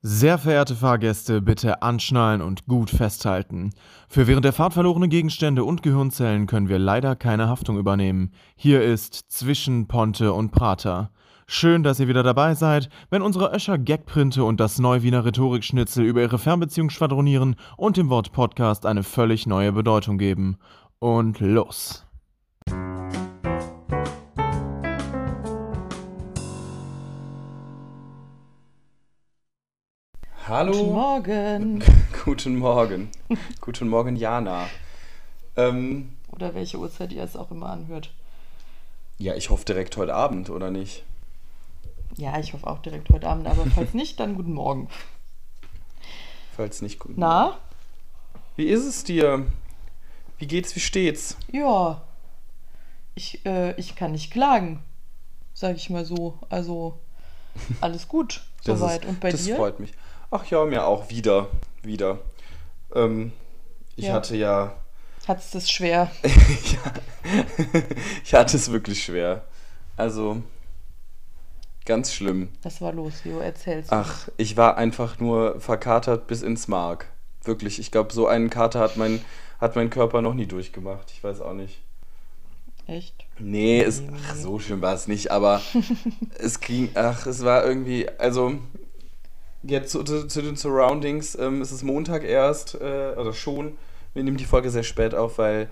Sehr verehrte Fahrgäste, bitte anschnallen und gut festhalten. Für während der Fahrt verlorene Gegenstände und Gehirnzellen können wir leider keine Haftung übernehmen. Hier ist zwischen Ponte und Prater. Schön, dass ihr wieder dabei seid, wenn unsere Öscher Gagprinte und das Neuwiener Rhetorikschnitzel über ihre Fernbeziehung schwadronieren und dem Wort Podcast eine völlig neue Bedeutung geben. Und los! Hallo. Guten Morgen. Guten Morgen. Guten Morgen, Jana. Ähm, Oder welche Uhrzeit ihr es auch immer anhört. ja, ich hoffe direkt heute Abend, oder nicht? Ja, ich hoffe auch direkt heute Abend, aber falls nicht, dann guten Morgen. Falls nicht gut. Na? Wie ist es dir? Wie geht's, wie steht's? Ja. Ich, äh, ich kann nicht klagen. Sag ich mal so. Also, alles gut Das soweit. Und bei das dir? freut mich. Ach ja, mir auch wieder. Wieder. Ähm, ich Ja. hatte ja. Hat's das schwer? ja. ich hatte es wirklich schwer. Also. Ganz schlimm. Was war los, Leo? Erzähl's. Ach, ich war einfach nur verkatert bis ins Mark. Wirklich, ich glaube, so einen Kater hat mein, hat mein Körper noch nie durchgemacht. Ich weiß auch nicht. Echt? Nee, es, ach, so schlimm war es nicht, aber es ging, ach, es war irgendwie, also jetzt zu, zu, zu den Surroundings, ähm, es ist Montag erst, äh, oder schon, wir nehmen die Folge sehr spät auf, weil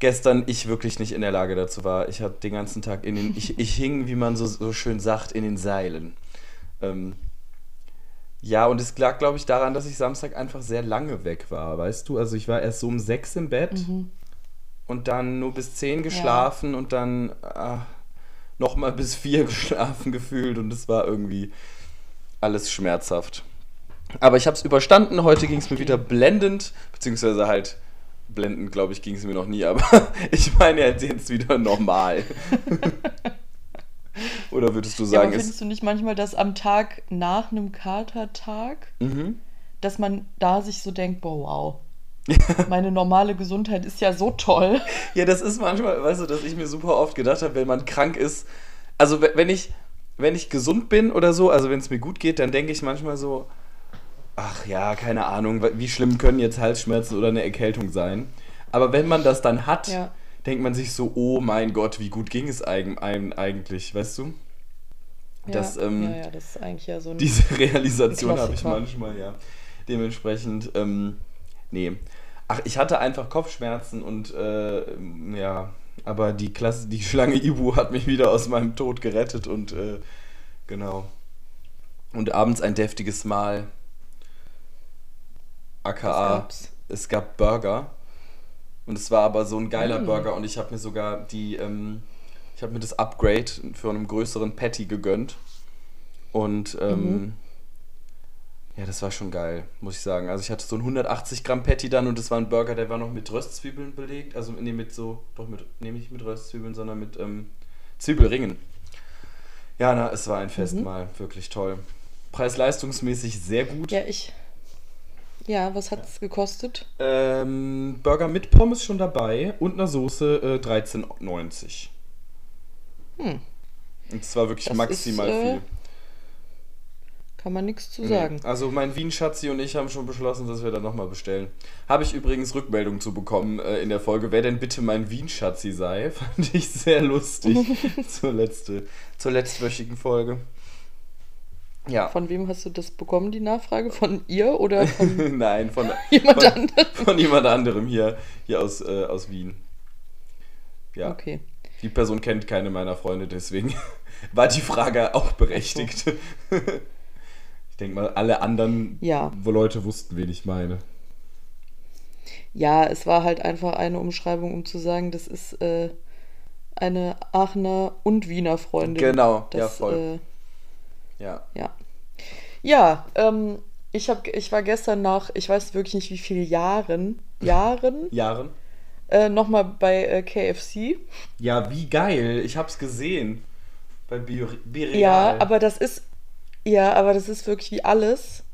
gestern ich wirklich nicht in der Lage dazu war. Ich hatte den ganzen Tag in den, ich, ich hing, wie man so, so schön sagt, in den Seilen. Ähm, ja, und es lag, glaube ich, daran, dass ich Samstag einfach sehr lange weg war, weißt du? Also ich war erst so um sechs im Bett Mhm. und dann nur bis 10 geschlafen und dann ah, nochmal bis 4 geschlafen gefühlt und es war irgendwie alles schmerzhaft. Aber ich habe es überstanden, heute ging es mir wieder blendend, beziehungsweise halt blendend, glaube ich, ging es mir noch nie, aber ich meine jetzt, jetzt wieder normal. Oder würdest du Ja, sagen, es... findest du nicht manchmal, dass am Tag nach einem Katertag, Mhm. dass man da sich so denkt, boah, wow. Meine normale Gesundheit ist ja so toll. Ja, das ist manchmal, weißt du, dass ich mir super oft gedacht habe, wenn man krank ist. Also we- wenn ich, wenn ich gesund bin oder so, also wenn es mir gut geht, dann denke ich manchmal so, ach ja, keine Ahnung, wie schlimm können jetzt Halsschmerzen oder eine Erkältung sein. Aber wenn man das dann hat, Ja. denkt man sich so, oh mein Gott, wie gut ging es einem eigentlich, weißt du? Das, ja, ähm, ja, das ist eigentlich ja so ein. Diese Realisation habe ich manchmal, ja. Dementsprechend, ähm, nee. Ach, ich hatte einfach Kopfschmerzen und äh, ja, aber die Klasse, die Schlange Ibu hat mich wieder aus meinem Tod gerettet und äh, genau. Und abends ein deftiges Mahl. Was AKA, es gab Burger. Und es war aber so ein geiler Mm. Burger und ich habe mir sogar die, ähm, ich habe mir das Upgrade für einen größeren Patty gegönnt. Und ähm, Mhm. Ja, das war schon geil, muss ich sagen. Also ich hatte so ein 180 Gramm Patty dann und das war ein Burger, der war noch mit Röstzwiebeln belegt. Also nee, mit so, doch mit, nee, nicht mit Röstzwiebeln, sondern mit ähm, Zwiebelringen. Ja, na, es war ein Festmahl, wirklich toll. Preis-leistungsmäßig sehr gut. Ja, ich. Ja, was hat es gekostet? Ähm, Burger mit Pommes schon dabei und einer Soße äh, 13,90. Hm. Und es war wirklich Das maximal ist, äh, viel. Kann man nichts zu Nee. sagen. Also mein Wien-Schatzi und ich haben schon beschlossen, dass wir dann nochmal bestellen. Habe ich übrigens Rückmeldung zu bekommen äh, in der Folge, wer denn bitte mein Wien-Schatzi sei. Fand ich sehr lustig zur, letzte, zur letztwöchigen Folge. Ja. Von wem hast du das bekommen, die Nachfrage? Von ihr oder von Nein, von, jemand von, anderem? von jemand anderem hier, hier aus, äh, aus Wien. Ja. Okay. Die Person kennt keine meiner Freunde, deswegen war die Frage auch berechtigt. Ich denke mal, alle anderen Ja. wo Leute wussten, wen ich meine. Ja, es war halt einfach eine Umschreibung, um zu sagen, das ist äh, eine Aachener und Wiener Freundin. Genau, Das, ja, voll. ja. Äh, ja. Ja, ähm, ich, hab, ich war gestern nach, ich weiß wirklich nicht wie viele Jahren, Jahren, Jahren? äh, nochmal bei äh, KFC. Ja, wie geil. Ich hab's gesehen. Bei Bireal. Ja, aber das ist, ja, aber das ist wirklich wie alles.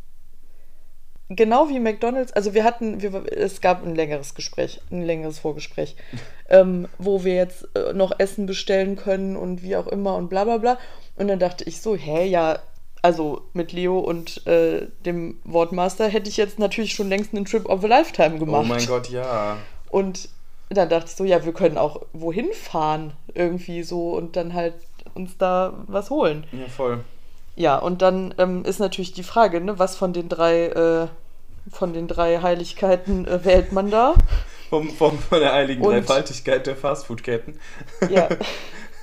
Genau wie McDonalds, also wir hatten, wir, es gab ein längeres Gespräch, ein längeres Vorgespräch, ähm, wo wir jetzt äh, noch Essen bestellen können und wie auch immer und bla bla bla. Und dann dachte ich so, hä, ja, also mit Leo und äh, dem Wortmaster, hätte ich jetzt natürlich schon längst einen Trip of a Lifetime gemacht. Oh mein Gott, ja. Und dann dachte ich so, ja, wir können auch wohin fahren irgendwie so und dann halt uns da was holen. Ja, voll. Ja, und dann ähm, ist natürlich die Frage, ne, was von den drei, äh, von den drei Heiligkeiten äh, wählt man da? Vom, vom, von der heiligen Und- Dreifaltigkeit der Fastfood-Ketten. Ja.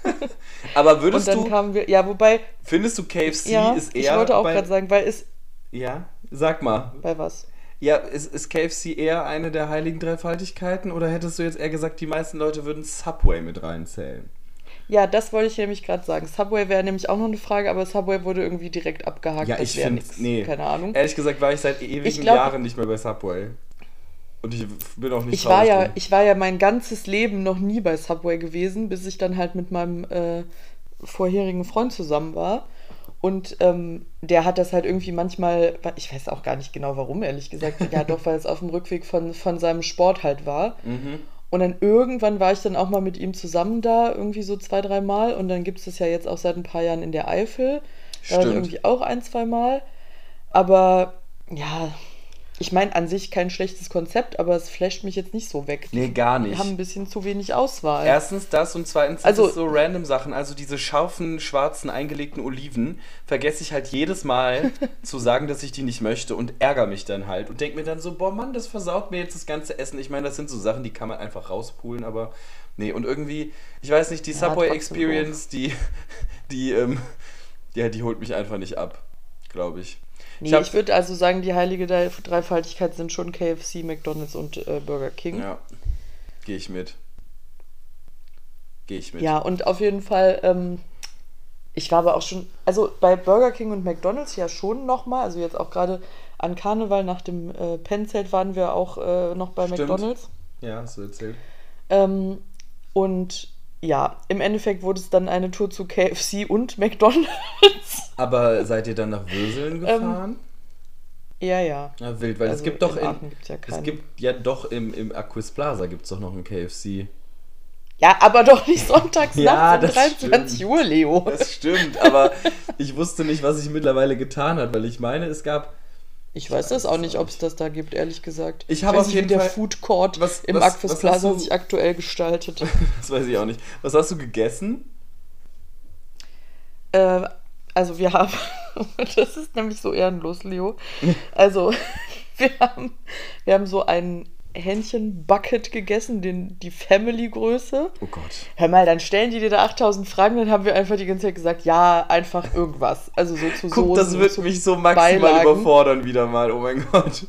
Aber Und würdest dann du, kamen wir, ja, wobei, findest du KFC ja, ist ich eher wollte auch gerade sagen, weil ist, Ja, sag mal. bei was? Ja, ist, ist KFC eher eine der heiligen Dreifaltigkeiten oder hättest du jetzt eher gesagt, die meisten Leute würden Subway mit reinzählen? Ja, das wollte ich nämlich gerade sagen. Subway wäre nämlich auch noch eine Frage, aber Subway wurde irgendwie direkt abgehakt. Ja, ich finde, nee. Keine Ahnung. Ehrlich gesagt war ich seit ewigen glaub- Jahren nicht mehr bei Subway. Und ich bin auch nicht Ich war, ja, drum. ich war ja mein ganzes Leben noch nie bei Subway gewesen, bis ich dann halt mit meinem äh, vorherigen Freund zusammen war. Und ähm, der hat das halt irgendwie manchmal, ich weiß auch gar nicht genau warum, ehrlich gesagt. Ja, doch, weil es auf dem Rückweg von, von seinem Sport halt war. Mhm. Und dann irgendwann war ich dann auch mal mit ihm zusammen da, irgendwie so zwei, drei Mal. Und dann gibt es das ja jetzt auch seit ein paar Jahren in der Eifel. Da Stimmt. irgendwie auch ein, zwei Mal. Aber ja, ich meine an sich kein schlechtes Konzept, aber es flasht mich jetzt nicht so weg. Nee, gar Wir nicht. haben ein bisschen zu wenig Auswahl. Erstens das und zweitens Also- so random Sachen. Also diese scharfen, schwarzen, eingelegten Oliven vergesse ich halt jedes Mal zu sagen, dass ich die nicht möchte und ärgere mich dann halt und denke mir dann so, boah Mann, das versaut mir jetzt das ganze Essen. Ich meine, das sind so Sachen, die kann man einfach rauspulen, aber nee. Und irgendwie, ich weiß nicht, die Ja, Subway Experience, die, die, ähm, ja, die holt mich einfach nicht ab, glaube ich. Nee, ich ich würde also sagen, die heilige Drei- Dreifaltigkeit sind schon KFC, McDonalds und äh, Burger King. Ja, gehe ich mit. Gehe ich mit. Ja, und auf jeden Fall, ähm, ich war aber auch schon, also bei Burger King und McDonalds ja schon nochmal, also jetzt auch gerade an Karneval nach dem äh, Pennzelt waren wir auch äh, noch bei Stimmt. McDonalds. Ja, hast du erzählt. Ähm, und ja, im Endeffekt wurde es dann eine Tour zu KFC und McDonalds. Aber seid ihr dann nach Würseln Ähm, gefahren? ja, ja. Ja, wild, weil es Also gibt doch in in, ja es gibt ja doch im, im Aquis Plaza gibt es doch noch einen KFC. Ja, aber doch nicht sonntags Ja, nachts um das 23 stimmt. Uhr, Leo. Das stimmt, aber ich wusste nicht, was sich mittlerweile getan hat, weil ich meine, es gab Ich weiß das auch nicht, ob es das da gibt, ehrlich gesagt. Ich habe auf jeden wie der Fall- Food Court Was- im hast Plaza sich aktuell gestaltet. das weiß ich auch nicht. Was hast du gegessen? Äh, also wir haben, das ist nämlich so ehrenlos, Leo. Also wir haben, wir haben so ein Hähnchen-Bucket gegessen, den, die Family-Größe. Oh Gott. Hör mal, dann stellen die dir da 8000 Fragen, dann haben wir einfach die ganze Zeit gesagt, ja, einfach irgendwas. Also so zu Guck, das wird mich so maximal Beilagen. überfordern wieder mal. Oh mein Gott.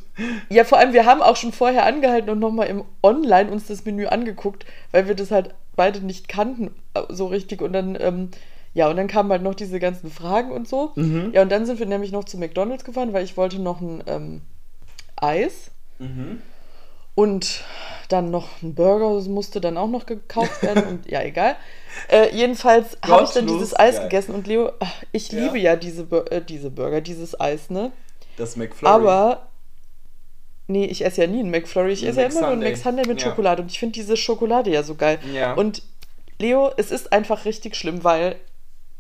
Ja, vor allem, wir haben auch schon vorher angehalten und nochmal im Online uns das Menü angeguckt, weil wir das halt beide nicht kannten äh, so richtig. Und dann, ähm, ja, und dann kamen halt noch diese ganzen Fragen und so. Mhm. Ja, und dann sind wir nämlich noch zu McDonalds gefahren, weil ich wollte noch ein ähm, Eis Mhm. Und dann noch ein Burger, das musste dann auch noch gekauft werden und ja, egal. Äh, jedenfalls habe ich dann dieses Eis geil. gegessen und Leo, ach, ich Ja. liebe ja diese, äh, diese Burger, dieses Eis, ne? Das McFlurry. Aber, nee, ich esse ja nie einen McFlurry. Ich esse ja immer nur einen. McSundae mit Ja. Schokolade. Und ich finde diese Schokolade ja so geil. Ja. Und Leo, es ist einfach richtig schlimm, weil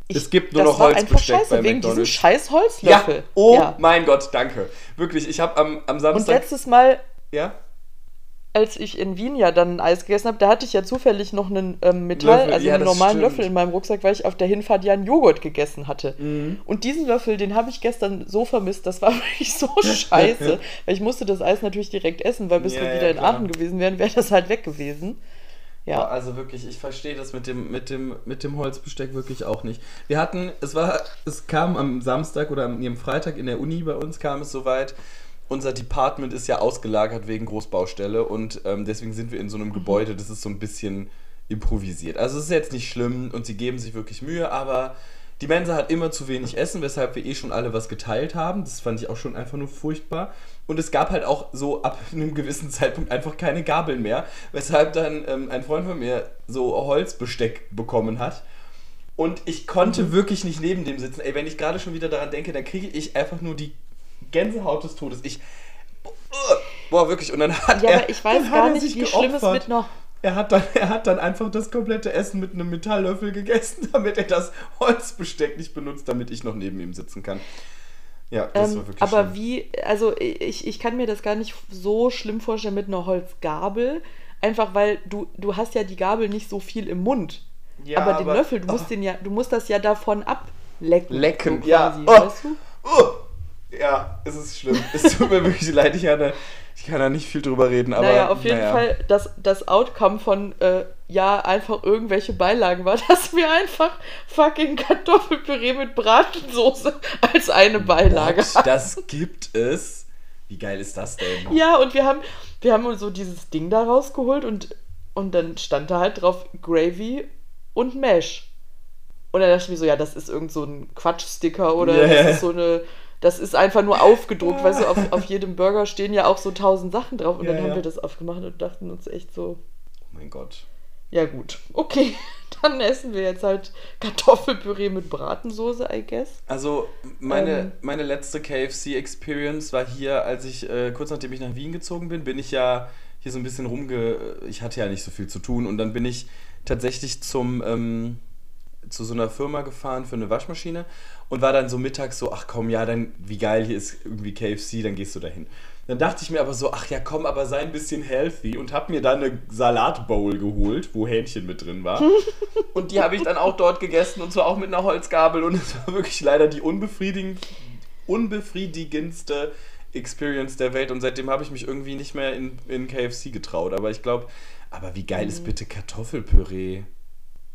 ich, Es gibt nur das noch war einfach Holzbesteck scheiße, wegen diesem scheiß ja, Holzlöffel. oh Ja. mein Gott, danke. Wirklich, ich habe am, am Und Samstag. letztes Mal, ja? Als ich in Wien ja dann ein Eis gegessen habe, da hatte ich ja zufällig noch einen ähm, Metall, Löffel, also ja, einen normalen stimmt. Löffel in meinem Rucksack, weil ich auf der Hinfahrt ja einen Joghurt gegessen hatte. Mhm. Und diesen Löffel, den habe ich gestern so vermisst, das war wirklich so scheiße. weil ich musste das Eis natürlich direkt essen, weil bis Ja, wir ja, wieder in klar. Aachen gewesen wären, wäre das halt weg gewesen. Ja. Ja. Also wirklich, ich verstehe das mit dem, mit, dem, mit dem Holzbesteck wirklich auch nicht. Wir hatten, es war, es kam am Samstag oder am Freitag in der Uni bei uns kam es soweit. Unser Department ist ja ausgelagert wegen Großbaustelle und ähm, deswegen sind wir in so einem Gebäude, das ist so ein bisschen improvisiert. Also es ist jetzt nicht schlimm und sie geben sich wirklich Mühe, aber die Mensa hat immer zu wenig Essen, weshalb wir eh schon alle was geteilt haben. Das fand ich auch schon einfach nur furchtbar. Und es gab halt auch so ab einem gewissen Zeitpunkt einfach keine Gabeln mehr, weshalb dann ähm, ein Freund von mir so Holzbesteck bekommen hat. Und ich konnte wirklich nicht neben dem sitzen. Ey, wenn ich gerade schon wieder daran denke, dann kriege ich einfach nur die Gänsehaut des Todes. Ich. Boah, wirklich. Und dann hat Ja, er. aber ich weiß gar nicht, sich wie schlimm es mit einer. er hat, dann, er hat dann einfach das komplette Essen mit einem Metalllöffel gegessen, damit er das Holzbesteck nicht benutzt, damit ich noch neben ihm sitzen kann. Ja, das Ähm, war wirklich aber schlimm. wie, also ich, ich kann mir das gar nicht so schlimm vorstellen mit einer Holzgabel. Einfach weil du, du hast ja die Gabel nicht so viel im Mund. Ja, aber den aber- Löffel, du musst den ja, du musst das ja davon ablecken. Lecken, so ja. quasi, Oh. weißt du? Oh, ja, es ist schlimm. Es tut mir wirklich leid, ich kann, da, ich kann da nicht viel drüber reden, aber. naja, auf jeden naja. Fall, das, das Outcome von, äh, ja, einfach irgendwelche Beilagen war, dass wir einfach fucking Kartoffelpüree mit Bratensoße als eine Beilage What? Das gibt es. Wie geil ist das denn? Ja, und wir haben, wir haben uns so dieses Ding da rausgeholt und, und dann stand da halt drauf Gravy und Mash. Und dann dachte ich mir so, ja, das ist irgend so ein Quatschsticker oder ja. das ist so eine, das ist einfach nur aufgedruckt, weißt du, auf, auf jedem Burger stehen ja auch so tausend Sachen drauf. Und Ja, dann haben wir das aufgemacht und dachten uns echt so, Oh mein Gott. ja gut, okay, dann essen wir jetzt halt Kartoffelpüree mit Bratensoße, I guess. Also, meine, Ähm. meine letzte KFC-Experience war hier, als ich, äh, kurz nachdem ich nach Wien gezogen bin, bin ich ja hier so ein bisschen rumge... Ich hatte ja nicht so viel zu tun und dann bin ich tatsächlich zum, ähm, zu so einer Firma gefahren für eine Waschmaschine und war dann so mittags so, ach komm, ja, dann, wie geil, hier ist irgendwie KFC, dann gehst du dahin. Dann dachte ich mir aber so, ach ja, komm, aber sei ein bisschen healthy und hab mir dann eine Salatbowl geholt, wo Hähnchen mit drin war. Und die habe ich dann auch dort gegessen und zwar auch mit einer Holzgabel und es war wirklich leider die unbefriedigend, unbefriedigendste Experience der Welt und seitdem habe ich mich irgendwie nicht mehr in, in KFC getraut. Aber ich glaube, aber wie geil Mhm. ist bitte Kartoffelpüree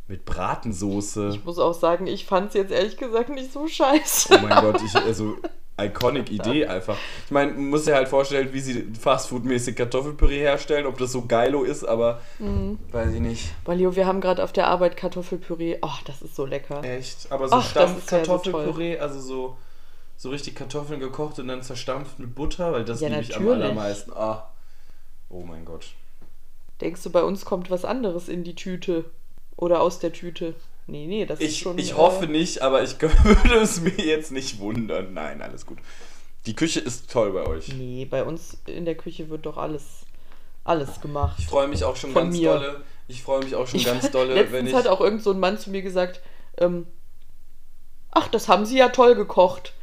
mit Bratensoße? Ich muss auch sagen, ich fand es jetzt ehrlich gesagt nicht so scheiße. Oh mein Gott, ich, also iconic Idee einfach. Ich meine, man muss sich halt vorstellen, wie sie fastfood-mäßig Kartoffelpüree herstellen, ob das so geilo ist, aber Mhm. weiß ich nicht. Weil Leo, wir haben gerade auf der Arbeit Kartoffelpüree. Oh, das ist so lecker. Echt? Aber so Ach, ist ja so Stampfkartoffelpüree, also so, so richtig Kartoffeln gekocht und dann zerstampft mit Butter, weil das Ja, liebe ich am allermeisten. Ah. Oh mein Gott. Denkst du, bei uns kommt was anderes in die Tüte? Oder aus der Tüte? Nee, nee, das ist Ich, schon. ich äh, hoffe nicht, aber ich würde es mir jetzt nicht wundern. Nein, alles gut. Die Küche ist toll bei euch. Nee, bei uns in der Küche wird doch alles, alles gemacht. Ich freue mich auch schon Von ganz mir. dolle. Ich freue mich auch schon Ich- ganz dolle, Letztens wenn ich. hat auch irgend so ein Mann zu mir gesagt, ähm, ach, das haben sie ja toll gekocht.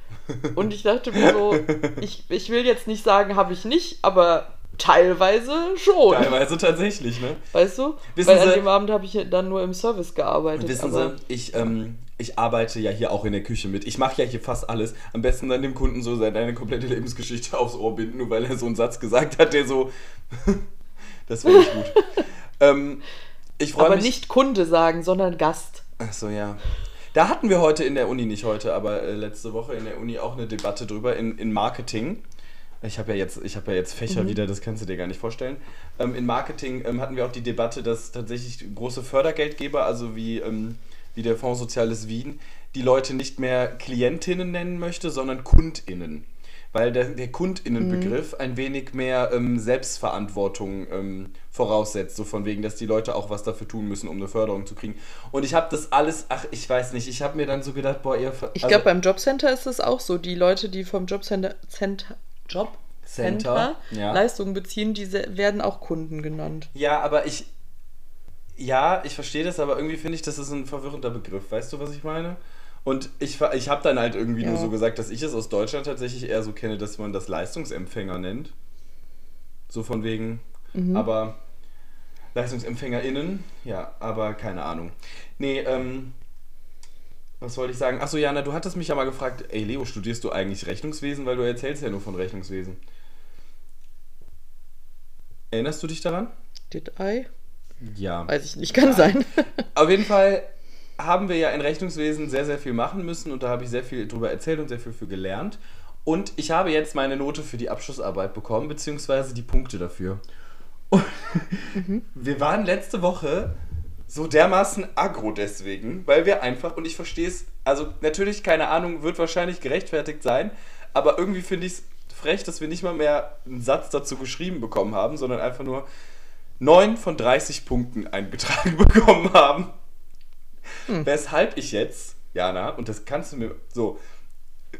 Und ich dachte mir so, ich, ich will jetzt nicht sagen, habe ich nicht, aber teilweise schon. Teilweise tatsächlich, ne? Weißt du? Wissen Weil an Sie- dem Abend habe ich dann nur im Service gearbeitet. Wissen aber Sie, ich, ähm, ich arbeite ja hier auch in der Küche mit. Ich mache ja hier fast alles. Am besten dann dem Kunden so seine komplette Lebensgeschichte aufs Ohr binden, nur weil er so einen Satz gesagt hat, der so. das wäre nicht gut. ähm, ich freue aber mich. nicht Kunde sagen, sondern Gast. Achso, ja. Da hatten wir heute in der Uni, nicht heute, aber äh, letzte Woche in der Uni auch eine Debatte drüber in, in Marketing. Ich habe ja, jetzt- ich hab ja jetzt Fächer wieder, das kannst du dir gar nicht vorstellen. Ähm, in Marketing ähm, hatten wir auch die Debatte, dass tatsächlich große Fördergeldgeber, also wie, ähm, wie der Fonds Soziales Wien, die Leute nicht mehr Klientinnen nennen möchte, sondern KundInnen. Weil der, der KundInnen-Begriff ein wenig mehr ähm, Selbstverantwortung ähm, voraussetzt, so von wegen, dass die Leute auch was dafür tun müssen, um eine Förderung zu kriegen. Und ich habe das alles, ach, ich weiß nicht, ich habe mir dann so gedacht, boah, ihr. ver- Ich also- glaube, beim Jobcenter ist es auch so. Die Leute, die vom Jobcenter Center, Jobcenter Center, ja. Leistungen beziehen, diese werden auch Kunden genannt. Ja, aber ich. Ja, ich verstehe das, aber irgendwie finde ich, das ist ein verwirrender Begriff. Weißt du, was ich meine? Und ich, ich habe dann halt irgendwie Ja. nur so gesagt, dass ich es aus Deutschland tatsächlich eher so kenne, dass man das Leistungsempfänger nennt. So von wegen. Mhm. Aber LeistungsempfängerInnen, ja, aber keine Ahnung. Nee, ähm. Was wollte ich sagen? Achso, Jana, du hattest mich ja mal gefragt, ey Leo, studierst du eigentlich Rechnungswesen? Weil du erzählst ja nur von Rechnungswesen. Erinnerst du dich daran? Did I? Ja. Weiß ich nicht, kann sein. Auf jeden Fall haben wir ja in Rechnungswesen sehr, sehr viel machen müssen und da habe ich sehr viel drüber erzählt und sehr viel für gelernt. Und ich habe jetzt meine Note für die Abschlussarbeit bekommen, beziehungsweise die Punkte dafür. Und wir waren letzte Woche so dermaßen aggro deswegen, weil wir einfach, und ich verstehe es, also natürlich, keine Ahnung, wird wahrscheinlich gerechtfertigt sein, aber irgendwie finde ich es frech, dass wir nicht mal mehr einen Satz dazu geschrieben bekommen haben, sondern einfach nur 9 von 30 Punkten eingetragen bekommen haben. Weshalb ich jetzt, Jana, und das kannst du mir so.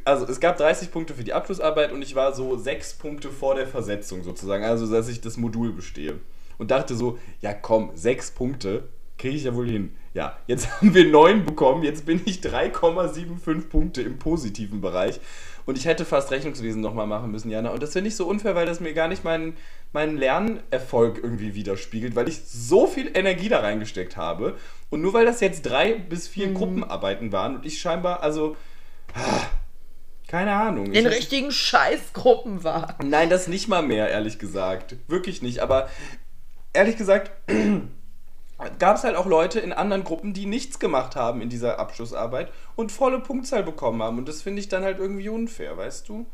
Also es gab 30 Punkte für die Abschlussarbeit und ich war so 6 Punkte vor der Versetzung sozusagen, also dass ich das Modul bestehe. und dachte so, ja komm, sechs Punkte kriege ich ja wohl hin. Ja, jetzt haben wir neun bekommen, jetzt bin ich 3,75 Punkte im positiven Bereich. Und ich hätte fast Rechnungswesen nochmal machen müssen, Jana. Und das finde ich so unfair, weil das mir gar nicht meinen, meinen Lernerfolg irgendwie widerspiegelt, weil ich so viel Energie da reingesteckt habe. Und nur weil das jetzt drei bis vier mhm. Gruppenarbeiten waren und ich scheinbar, also. Keine Ahnung. In richtigen Scheißgruppen war. Nein, das nicht mal mehr, ehrlich gesagt. Wirklich nicht. Aber ehrlich gesagt gab es halt auch Leute in anderen Gruppen, die nichts gemacht haben in dieser Abschlussarbeit und volle Punktzahl bekommen haben. Und das finde ich dann halt irgendwie unfair, weißt du?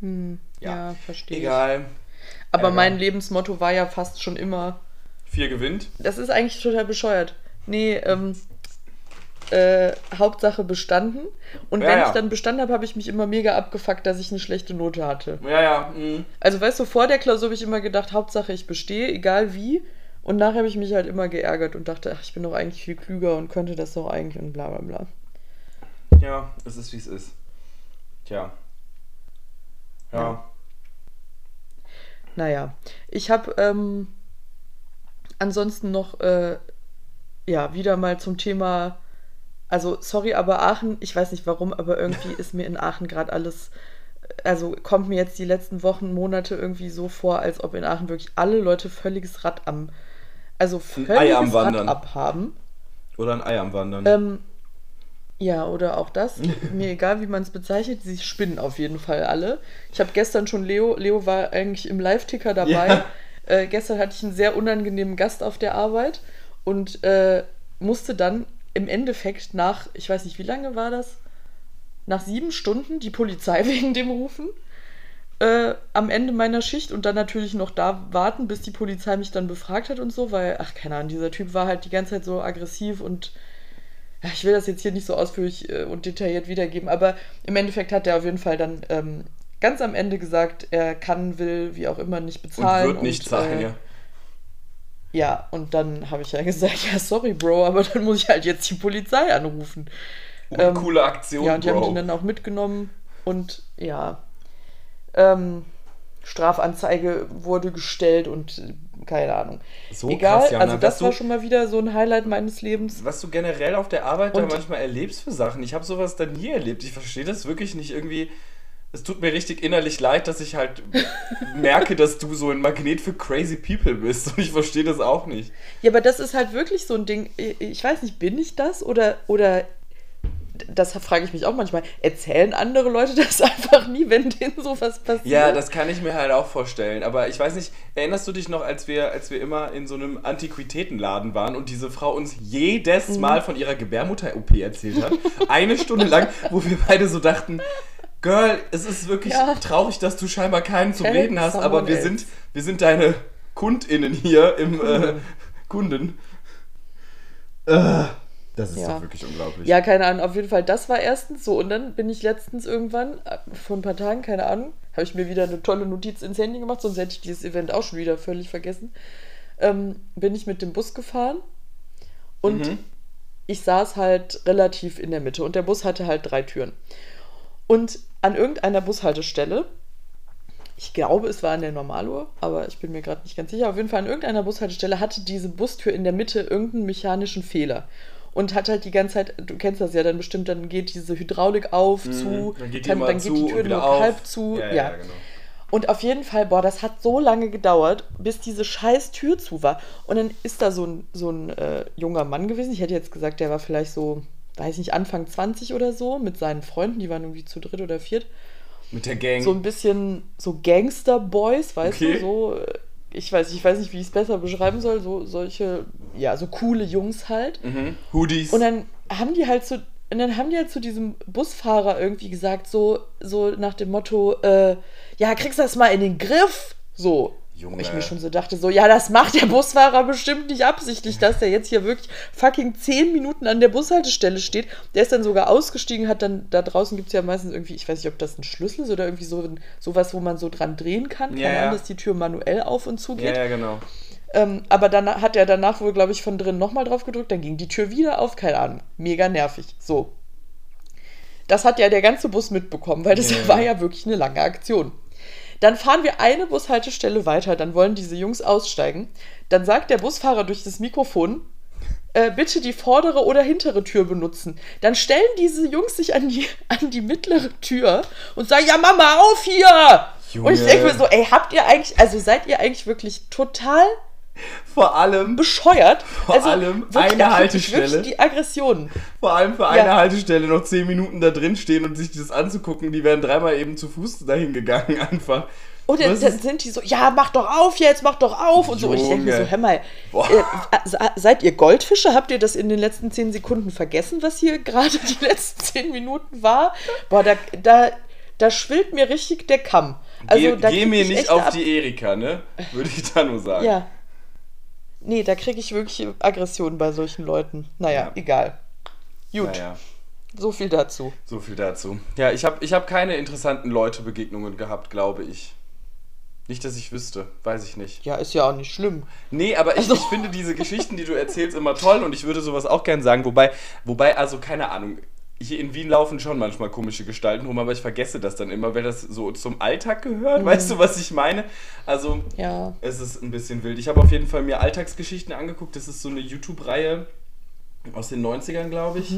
Hm, ja, ja verstehe. Egal. Aber Ärger. mein Lebensmotto war ja fast schon immer. Vier gewinnt? Das ist eigentlich total bescheuert. Nee, ähm, äh, Hauptsache bestanden. Und ja, wenn ja. ich dann bestanden habe, habe ich mich immer mega abgefuckt, dass ich eine schlechte Note hatte. Ja, ja. Mhm. Also weißt du, vor der Klausur habe ich immer gedacht, Hauptsache ich bestehe, egal wie. Und nachher habe ich mich halt immer geärgert und dachte, ach, ich bin doch eigentlich viel klüger und könnte das doch eigentlich und bla bla bla. Ja, es ist wie es ist. Tja. Ja. ja. Naja, ich habe ähm, ansonsten noch, äh, ja, wieder mal zum Thema also sorry, aber Aachen, ich weiß nicht warum, aber irgendwie ist mir in Aachen gerade alles, also kommt mir jetzt die letzten Wochen, Monate irgendwie so vor, als ob in Aachen wirklich alle Leute völliges Rad am, also völliges am Rad abhaben. Oder ein Ei am Wandern. Ähm, ja, oder auch das. Mir egal, wie man es bezeichnet, sie spinnen auf jeden Fall alle. Ich habe gestern schon Leo, Leo war eigentlich im Live-Ticker dabei. Ja. Äh, gestern hatte ich einen sehr unangenehmen Gast auf der Arbeit und äh, musste dann im Endeffekt nach, ich weiß nicht, wie lange war das? Nach sieben Stunden die Polizei wegen dem Rufen. Äh, am Ende meiner Schicht und dann natürlich noch da warten, bis die Polizei mich dann befragt hat und so, weil, ach, keine Ahnung, dieser Typ war halt die ganze Zeit so aggressiv und ja, ich will das jetzt hier nicht so ausführlich äh, und detailliert wiedergeben, aber im Endeffekt hat er auf jeden Fall dann ähm, ganz am Ende gesagt, er kann, will, wie auch immer, nicht bezahlen. Und wird nicht und, zahlen, äh, ja. Ja, und dann habe ich ja gesagt, ja, sorry, Bro, aber dann muss ich halt jetzt die Polizei anrufen. Oh, ähm, coole Aktion, Ja, und die Bro. haben ihn dann auch mitgenommen und ja, ähm, Strafanzeige wurde gestellt und keine Ahnung. So Egal, krass, Jana, also das war schon mal wieder so ein Highlight meines Lebens. Was du generell auf der Arbeit und da manchmal erlebst für Sachen. Ich habe sowas da nie erlebt. Ich verstehe das wirklich nicht irgendwie es tut mir richtig innerlich leid, dass ich halt merke, dass du so ein Magnet für crazy people bist und ich verstehe das auch nicht. Ja, aber das ist halt wirklich so ein Ding. Ich weiß nicht, bin ich das oder oder das frage ich mich auch manchmal. Erzählen andere Leute das einfach nie, wenn denen sowas passiert? Ja, das kann ich mir halt auch vorstellen. Aber ich weiß nicht, erinnerst du dich noch, als wir, als wir immer in so einem Antiquitätenladen waren und diese Frau uns jedes mhm. Mal von ihrer Gebärmutter-OP erzählt hat? Eine Stunde lang, wo wir beide so dachten, Girl, es ist wirklich ja. traurig, dass du scheinbar keinen zu reden hast, aber wir sind, wir sind deine KundInnen hier im äh, Kunden. Äh, das ist ja. doch wirklich unglaublich. Ja, keine Ahnung. Auf jeden Fall, das war erstens so. Und dann bin ich letztens irgendwann, äh, vor ein paar Tagen, keine Ahnung, habe ich mir wieder eine tolle Notiz ins Handy gemacht, sonst hätte ich dieses Event auch schon wieder völlig vergessen. Ähm, bin ich mit dem Bus gefahren und mhm. ich saß halt relativ in der Mitte und der Bus hatte halt drei Türen. Und an irgendeiner Bushaltestelle, ich glaube, es war an der Normaluhr, aber ich bin mir gerade nicht ganz sicher, auf jeden Fall an irgendeiner Bushaltestelle hatte diese Bustür in der Mitte irgendeinen mechanischen Fehler. Und hat halt die ganze Zeit, du kennst das ja dann bestimmt, dann geht diese Hydraulik auf, mhm, zu, dann geht die, dann, dann geht die Tür nur auf. halb zu. Ja, ja, ja. genau. Und auf jeden Fall, boah, das hat so lange gedauert, bis diese scheiß Tür zu war. Und dann ist da so ein, so ein äh, junger Mann gewesen. Ich hätte jetzt gesagt, der war vielleicht so weiß nicht, Anfang 20 oder so, mit seinen Freunden, die waren irgendwie zu dritt oder viert. Mit der Gang. So ein bisschen so Gangster-Boys, weißt okay. du, so, äh, ich weiß, ich weiß nicht, wie ich es besser beschreiben soll, so solche, ja, so coole Jungs halt. Mhm. Hoodies. Und dann haben die halt so, und dann haben die halt zu diesem Busfahrer irgendwie gesagt, so, so nach dem Motto, äh, ja, kriegst du das mal in den Griff? So. Junge. Ich mir schon so dachte, so, ja, das macht der Busfahrer bestimmt nicht absichtlich, dass der jetzt hier wirklich fucking zehn Minuten an der Bushaltestelle steht. Der ist dann sogar ausgestiegen, hat dann, da draußen gibt es ja meistens irgendwie, ich weiß nicht, ob das ein Schlüssel ist oder irgendwie so sowas, wo man so dran drehen kann. Ja, kann ja. dass die Tür manuell auf und zu geht. Ja, ja, genau. Ähm, aber dann hat er danach wohl, glaube ich, von drin nochmal drauf gedrückt, dann ging die Tür wieder auf, keine Ahnung. Mega nervig. So. Das hat ja der ganze Bus mitbekommen, weil das ja. war ja wirklich eine lange Aktion. Dann fahren wir eine Bushaltestelle weiter, dann wollen diese Jungs aussteigen. Dann sagt der Busfahrer durch das Mikrofon, äh, bitte die vordere oder hintere Tür benutzen. Dann stellen diese Jungs sich an die, an die mittlere Tür und sagen, ja Mama, auf hier! Junge. Und ich denke mir so, ey, habt ihr eigentlich, also seid ihr eigentlich wirklich total Vor allem, bescheuert? Vor also, allem wirklich, eine da Haltestelle. Die Aggressionen. vor allem für eine Haltestelle noch 10 Minuten da drin stehen und sich das anzugucken. Die wären dreimal eben zu Fuß dahin gegangen einfach. Und dann, dann sind die so, ja, mach doch auf jetzt, mach doch auf und so. Und ich denke mir Junge. so, hör mal, äh, se- seid ihr Goldfische? Habt ihr das in den letzten zehn Sekunden vergessen, was hier gerade die letzten zehn Minuten war? Boah, da, da, da schwillt mir richtig der Kamm. Also, geh da geh mir ich nicht auf ab- die Erika, ne? Würde ich da nur sagen. Ja. Nee, da kriege ich wirklich Aggressionen bei solchen Leuten. Naja, Ja. egal. Gut, Naja, so viel dazu. so viel dazu. Ja, ich habe ich hab keine interessanten Leute-Begegnungen gehabt, glaube ich. Nicht, dass ich wüsste, weiß ich nicht. Ja, ist ja auch nicht schlimm. Nee, aber ich, Also- ich finde diese Geschichten, die du erzählst, immer toll und ich würde sowas auch gern sagen. Wobei, wobei, also keine Ahnung, hier in Wien laufen schon manchmal komische Gestalten rum, aber ich vergesse das dann immer, weil das so zum Alltag gehört. Weißt du, was ich meine? Also, Ja. es ist ein bisschen wild. Ich habe auf jeden Fall mir Alltagsgeschichten angeguckt. Das ist so eine YouTube-Reihe aus den 90ern, glaube ich.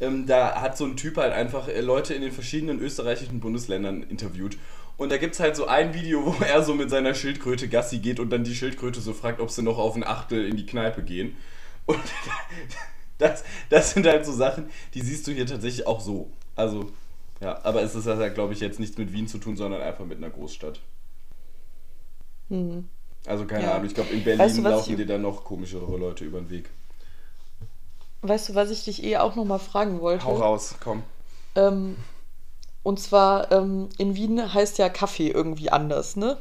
Ähm, da hat so ein Typ halt einfach äh, Leute in den verschiedenen österreichischen Bundesländern interviewt. Und da gibt es halt so ein Video, wo er so mit seiner Schildkröte Gassi geht und dann die Schildkröte so fragt, ob sie noch auf ein Achtel in die Kneipe gehen. Und das, das sind halt so Sachen, die siehst du hier tatsächlich auch so. Also, ja, aber es ist halt, glaube ich, jetzt nichts mit Wien zu tun, sondern einfach mit einer Großstadt. Mhm. Also keine Ja. Ahnung, ich glaube in Berlin Weißt du, laufen ich- dir dann noch komischere Leute über den Weg. Weißt du, was ich dich eh auch noch mal fragen wollte? Hau raus, komm. Ähm, und zwar, ähm, in Wien heißt ja Kaffee irgendwie anders, ne?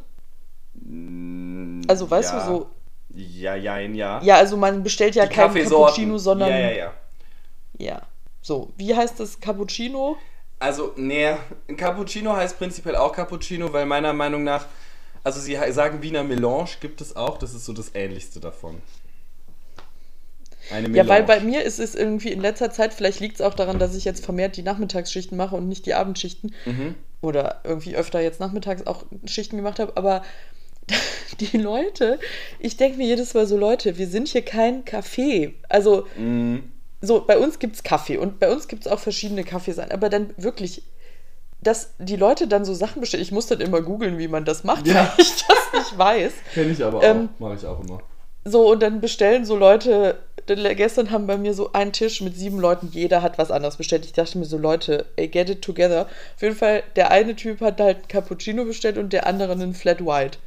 Also, weißt ja. du, so. Ja, ja, ja. Ja, also man bestellt ja Die kein Kaffeesorten. Cappuccino, sondern. Ja, ja, ja. Ja. So, wie heißt das Cappuccino? Also, nee, ein Cappuccino heißt prinzipiell auch Cappuccino, weil meiner Meinung nach, also sie sagen Wiener Melange gibt es auch, das ist so das ähnlichste davon. Eine Ja, weil Melange. bei mir ist es irgendwie in letzter Zeit, vielleicht liegt es auch daran, dass ich jetzt vermehrt die Nachmittagsschichten mache und nicht die Abendschichten. Mhm. Oder irgendwie öfter jetzt nachmittags auch Schichten gemacht habe, aber die Leute, ich denke mir jedes Mal so, Leute, wir sind hier kein Café. Also, Mhm. so, bei uns gibt es Kaffee und bei uns gibt es auch verschiedene Kaffees, aber dann wirklich, dass die Leute dann so Sachen bestellen. Ich muss dann immer googeln, wie man das macht, Ja. weil ich das nicht weiß. Kenn ich aber Ähm, auch, mache ich auch immer. So, und dann bestellen so Leute, gestern haben bei mir so einen Tisch mit sieben Leuten, jeder hat was anderes bestellt. Ich dachte mir so, Leute, ey, get it together. Auf jeden Fall, der eine Typ hat halt einen Cappuccino bestellt und der andere einen Flat White.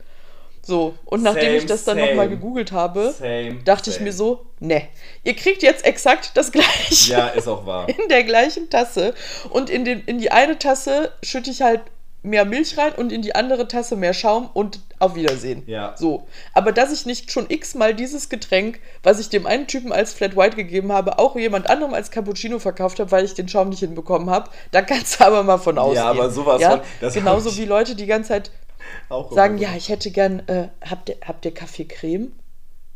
So, und nachdem Same, ich das dann nochmal gegoogelt habe, Same, dachte ich same. mir so, ne, ihr kriegt jetzt exakt das gleiche Ja, ist auch wahr. in der gleichen Tasse. Und in, den, in die eine Tasse schütte ich halt mehr Milch rein und in die andere Tasse mehr Schaum und auf Wiedersehen. Ja. So. Aber dass ich nicht schon x-mal dieses Getränk, was ich dem einen Typen als Flat White gegeben habe, auch jemand anderem als Cappuccino verkauft habe, weil ich den Schaum nicht hinbekommen habe, da kannst du aber mal von ausgehen. aber sowas ja? von- Genauso ich- wie Leute die ganze Zeit Auch sagen, ja, ich hätte gern, äh, habt, ihr, habt ihr Kaffeecreme?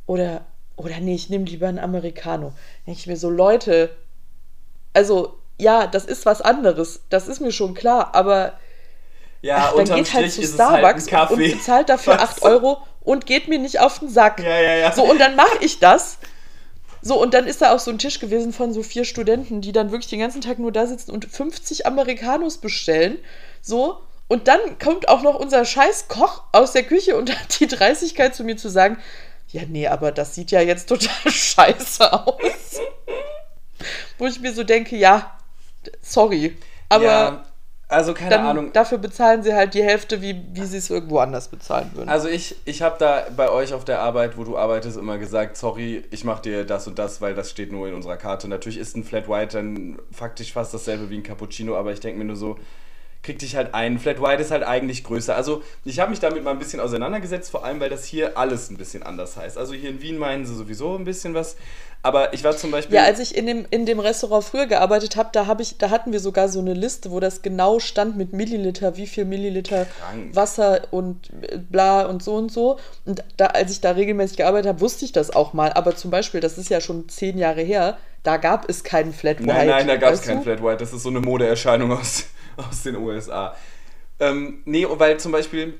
Oder, oder nee, ich nehme lieber einen Americano. Denke ich mir so, Leute, also ja, das ist was anderes, das ist mir schon klar, aber Ja, ach, dann geht halt Strich zu halt ein Starbucks und, Kaffee. und bezahlt dafür Weißt 8 du? Euro und geht mir nicht auf den Sack. Ja, ja, ja. So, und dann mache ich das. So, und dann ist da auch so ein Tisch gewesen von so vier Studenten, die dann wirklich den ganzen Tag nur da sitzen und 50 Americanos bestellen. So, und dann kommt auch noch unser scheiß Koch aus der Küche und hat die Dreistigkeit zu mir zu sagen, ja, nee, aber das sieht ja jetzt total scheiße aus. Wo ich mir so denke, ja, sorry. Aber ja, also keine dann Ahnung. dafür bezahlen sie halt die Hälfte, wie, wie sie es irgendwo anders bezahlen würden. Also ich, ich habe da bei euch auf der Arbeit, wo du arbeitest, immer gesagt, sorry, ich mache dir das und das, weil das steht nur in unserer Karte. Natürlich ist ein Flat White dann faktisch fast dasselbe wie ein Cappuccino, aber ich denke mir nur so, krieg dich halt ein. Flat White ist halt eigentlich größer. Also ich habe mich damit mal ein bisschen auseinandergesetzt, vor allem weil das hier alles ein bisschen anders heißt. Also hier in Wien meinen sie sowieso ein bisschen was, aber ich war zum Beispiel... Ja, als ich in dem, in dem Restaurant früher gearbeitet habe, da, hab ich, da hatten wir sogar so eine Liste, wo das genau stand mit Milliliter, wie viel Milliliter Krank. Wasser und bla und so und so. Und da, als ich da regelmäßig gearbeitet habe, wusste ich das auch mal. Aber zum Beispiel, das ist ja schon zehn Jahre her, da gab es keinen Flat White. Nein, nein, da gab es weißt kein du? Flat White. Das ist so eine Modeerscheinung aus, aus den USA. Ähm, nee, weil zum Beispiel,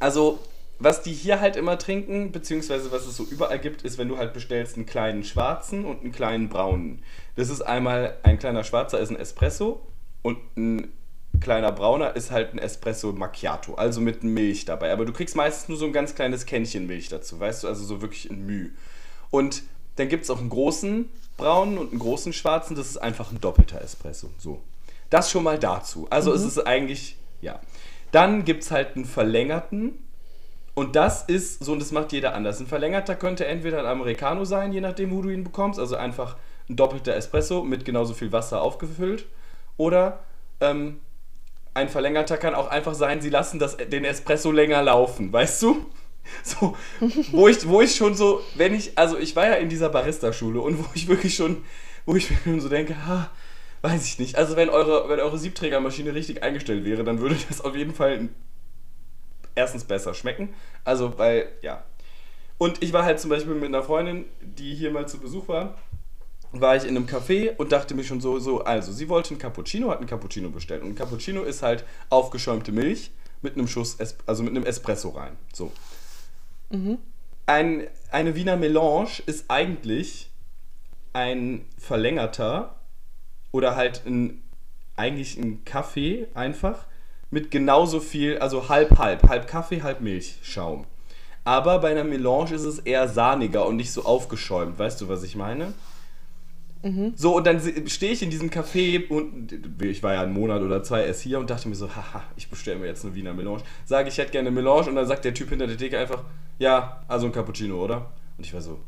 Also, was die hier halt immer trinken, beziehungsweise was es so überall gibt, ist, wenn du halt bestellst einen kleinen schwarzen und einen kleinen braunen. Das ist einmal ein kleiner schwarzer ist ein Espresso und ein kleiner brauner ist halt ein Espresso Macchiato, also mit Milch dabei. Aber du kriegst meistens nur so ein ganz kleines Kännchen Milch dazu, weißt du, also so wirklich ein Müh. Und dann gibt es auch einen großen braunen und einen großen schwarzen, das ist einfach ein doppelter Espresso. So. Das schon mal dazu. Also mhm. es ist eigentlich, ja. Dann gibt es halt einen verlängerten. Und das ist so, und das macht jeder anders. Ein verlängerter könnte entweder ein Americano sein, je nachdem, wo du ihn bekommst. Also einfach ein doppelter Espresso mit genauso viel Wasser aufgefüllt. Oder ähm, ein verlängerter kann auch einfach sein, sie lassen das, den Espresso länger laufen, weißt du? So, wo ich, wo ich schon so, wenn ich, also ich war ja in dieser Barista-Schule und wo ich wirklich schon, wo ich mir schon so denke, ha, weiß ich nicht. Also wenn eure, wenn eure Siebträgermaschine richtig eingestellt wäre, dann würde das auf jeden Fall erstens besser schmecken. Also, weil, ja. Und ich war halt zum Beispiel mit einer Freundin, die hier mal zu Besuch war, war ich in einem Café und dachte mir schon so, so, also sie wollte einen Cappuccino, hat einen Cappuccino bestellt. Und ein Cappuccino ist halt aufgeschäumte Milch mit einem Schuss, also mit einem Espresso rein. So. Mhm. Ein, eine Wiener Melange ist eigentlich ein verlängerter oder halt ein, eigentlich ein Kaffee einfach mit genauso viel, also halb, halb, halb Kaffee, halb Milchschaum. Aber bei einer Melange ist es eher sahniger und nicht so aufgeschäumt. Weißt du, was ich meine? Mhm. So, und dann stehe ich in diesem Café und ich war ja einen Monat oder zwei erst hier und dachte mir so, haha, ich bestelle mir jetzt eine Wiener Melange. Sage ich, hätte gerne eine Melange und dann sagt der Typ hinter der Theke einfach, ja, also ein Cappuccino, oder? Und ich war so,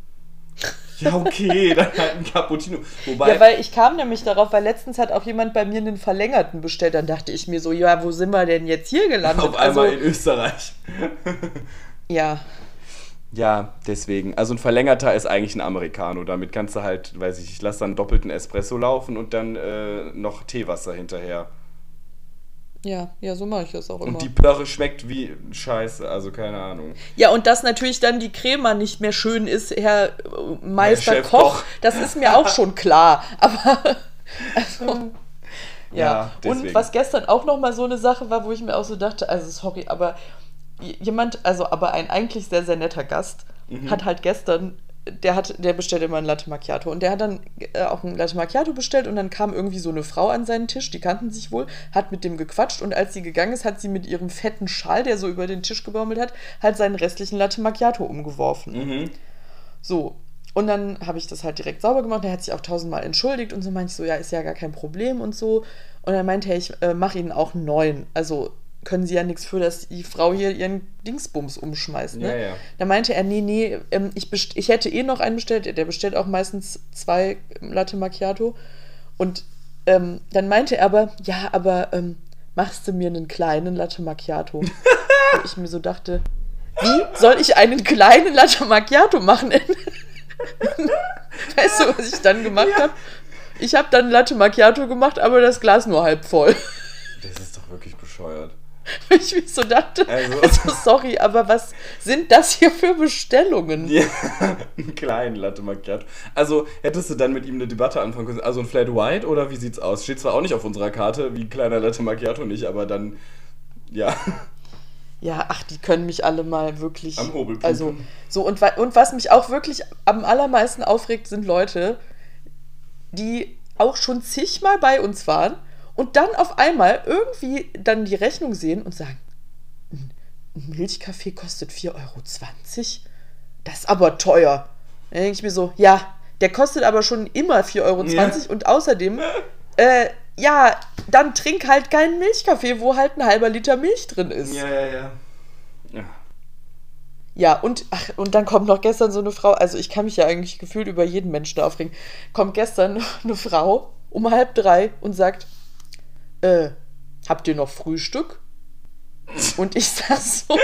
ja, okay, dann halt ein Cappuccino. Wobei, ja, weil ich kam nämlich darauf, weil letztens hat auch jemand bei mir einen verlängerten bestellt. Dann dachte ich mir so, ja, wo sind wir denn jetzt hier gelandet? Auf einmal also, in Österreich. ja. Ja, deswegen. Also ein verlängerter ist eigentlich ein Americano. Damit kannst du halt, weiß ich, ich lasse dann doppelten Espresso laufen und dann äh, noch Teewasser hinterher. Ja, ja, so mache ich das auch immer. Und die Plörre schmeckt wie Scheiße, also keine Ahnung. Ja, und dass natürlich dann die Crema nicht mehr schön ist, Herr äh, Meister Koch, Koch, das ist mir auch schon klar. Aber, also, ja. ja und was gestern auch nochmal so eine Sache war, wo ich mir auch so dachte, also sorry, aber jemand, also aber ein eigentlich sehr, sehr netter Gast, mhm. hat halt gestern der hat, der bestellt immer ein Latte Macchiato und der hat dann äh, auch ein Latte Macchiato bestellt und dann kam irgendwie so eine Frau an seinen Tisch, die kannten sich wohl, hat mit dem gequatscht und als sie gegangen ist, hat sie mit ihrem fetten Schal, der so über den Tisch gebaumelt hat, halt seinen restlichen Latte Macchiato umgeworfen. Mhm. So. Und dann habe ich das halt direkt sauber gemacht. Er hat sich auch tausendmal entschuldigt und so meinte ich so, ja, ist ja gar kein Problem und so. Und dann meinte er, ich äh, mache ihnen auch einen neuen. Also können sie ja nichts für, dass die Frau hier ihren Dingsbums umschmeißt. Ne? Ja, ja. Da meinte er, nee, nee, ähm, ich, ich hätte eh noch einen bestellt. Der bestellt auch meistens zwei Latte Macchiato. Und ähm, dann meinte er aber, ja, aber ähm, machst du mir einen kleinen Latte Macchiato? Wo ich mir so dachte, wie soll ich einen kleinen Latte Macchiato machen? weißt du, was ich dann gemacht ja. habe? Ich habe dann Latte Macchiato gemacht, aber das Glas nur halb voll. Das ist doch wirklich bescheuert. ich mir so dachte, also, also, sorry, aber was sind das hier für Bestellungen? Ja, einen kleinen Latte Macchiato. Also hättest du dann mit ihm eine Debatte anfangen können, also ein Flat White oder wie sieht's aus? Steht zwar auch nicht auf unserer Karte, wie kleiner Latte Macchiato nicht, aber dann, ja. Ja, ach, die können mich alle mal wirklich. Am Hobel Also, so, und, und was mich auch wirklich am allermeisten aufregt, sind Leute, die auch schon zigmal bei uns waren und dann auf einmal irgendwie dann die Rechnung sehen und sagen, ein Milchkaffee kostet 4,20 Euro? Das ist aber teuer. Dann denke ich mir so, ja, der kostet aber schon immer 4,20 Euro ja. und außerdem, äh, ja, dann trink halt keinen Milchkaffee, wo halt ein halber Liter Milch drin ist. Ja, ja, ja. Ja, ja und, ach, und dann kommt noch gestern so eine Frau, also ich kann mich ja eigentlich gefühlt über jeden Menschen aufregen, kommt gestern eine Frau um halb drei und sagt, äh, habt ihr noch Frühstück? Und ich sag so,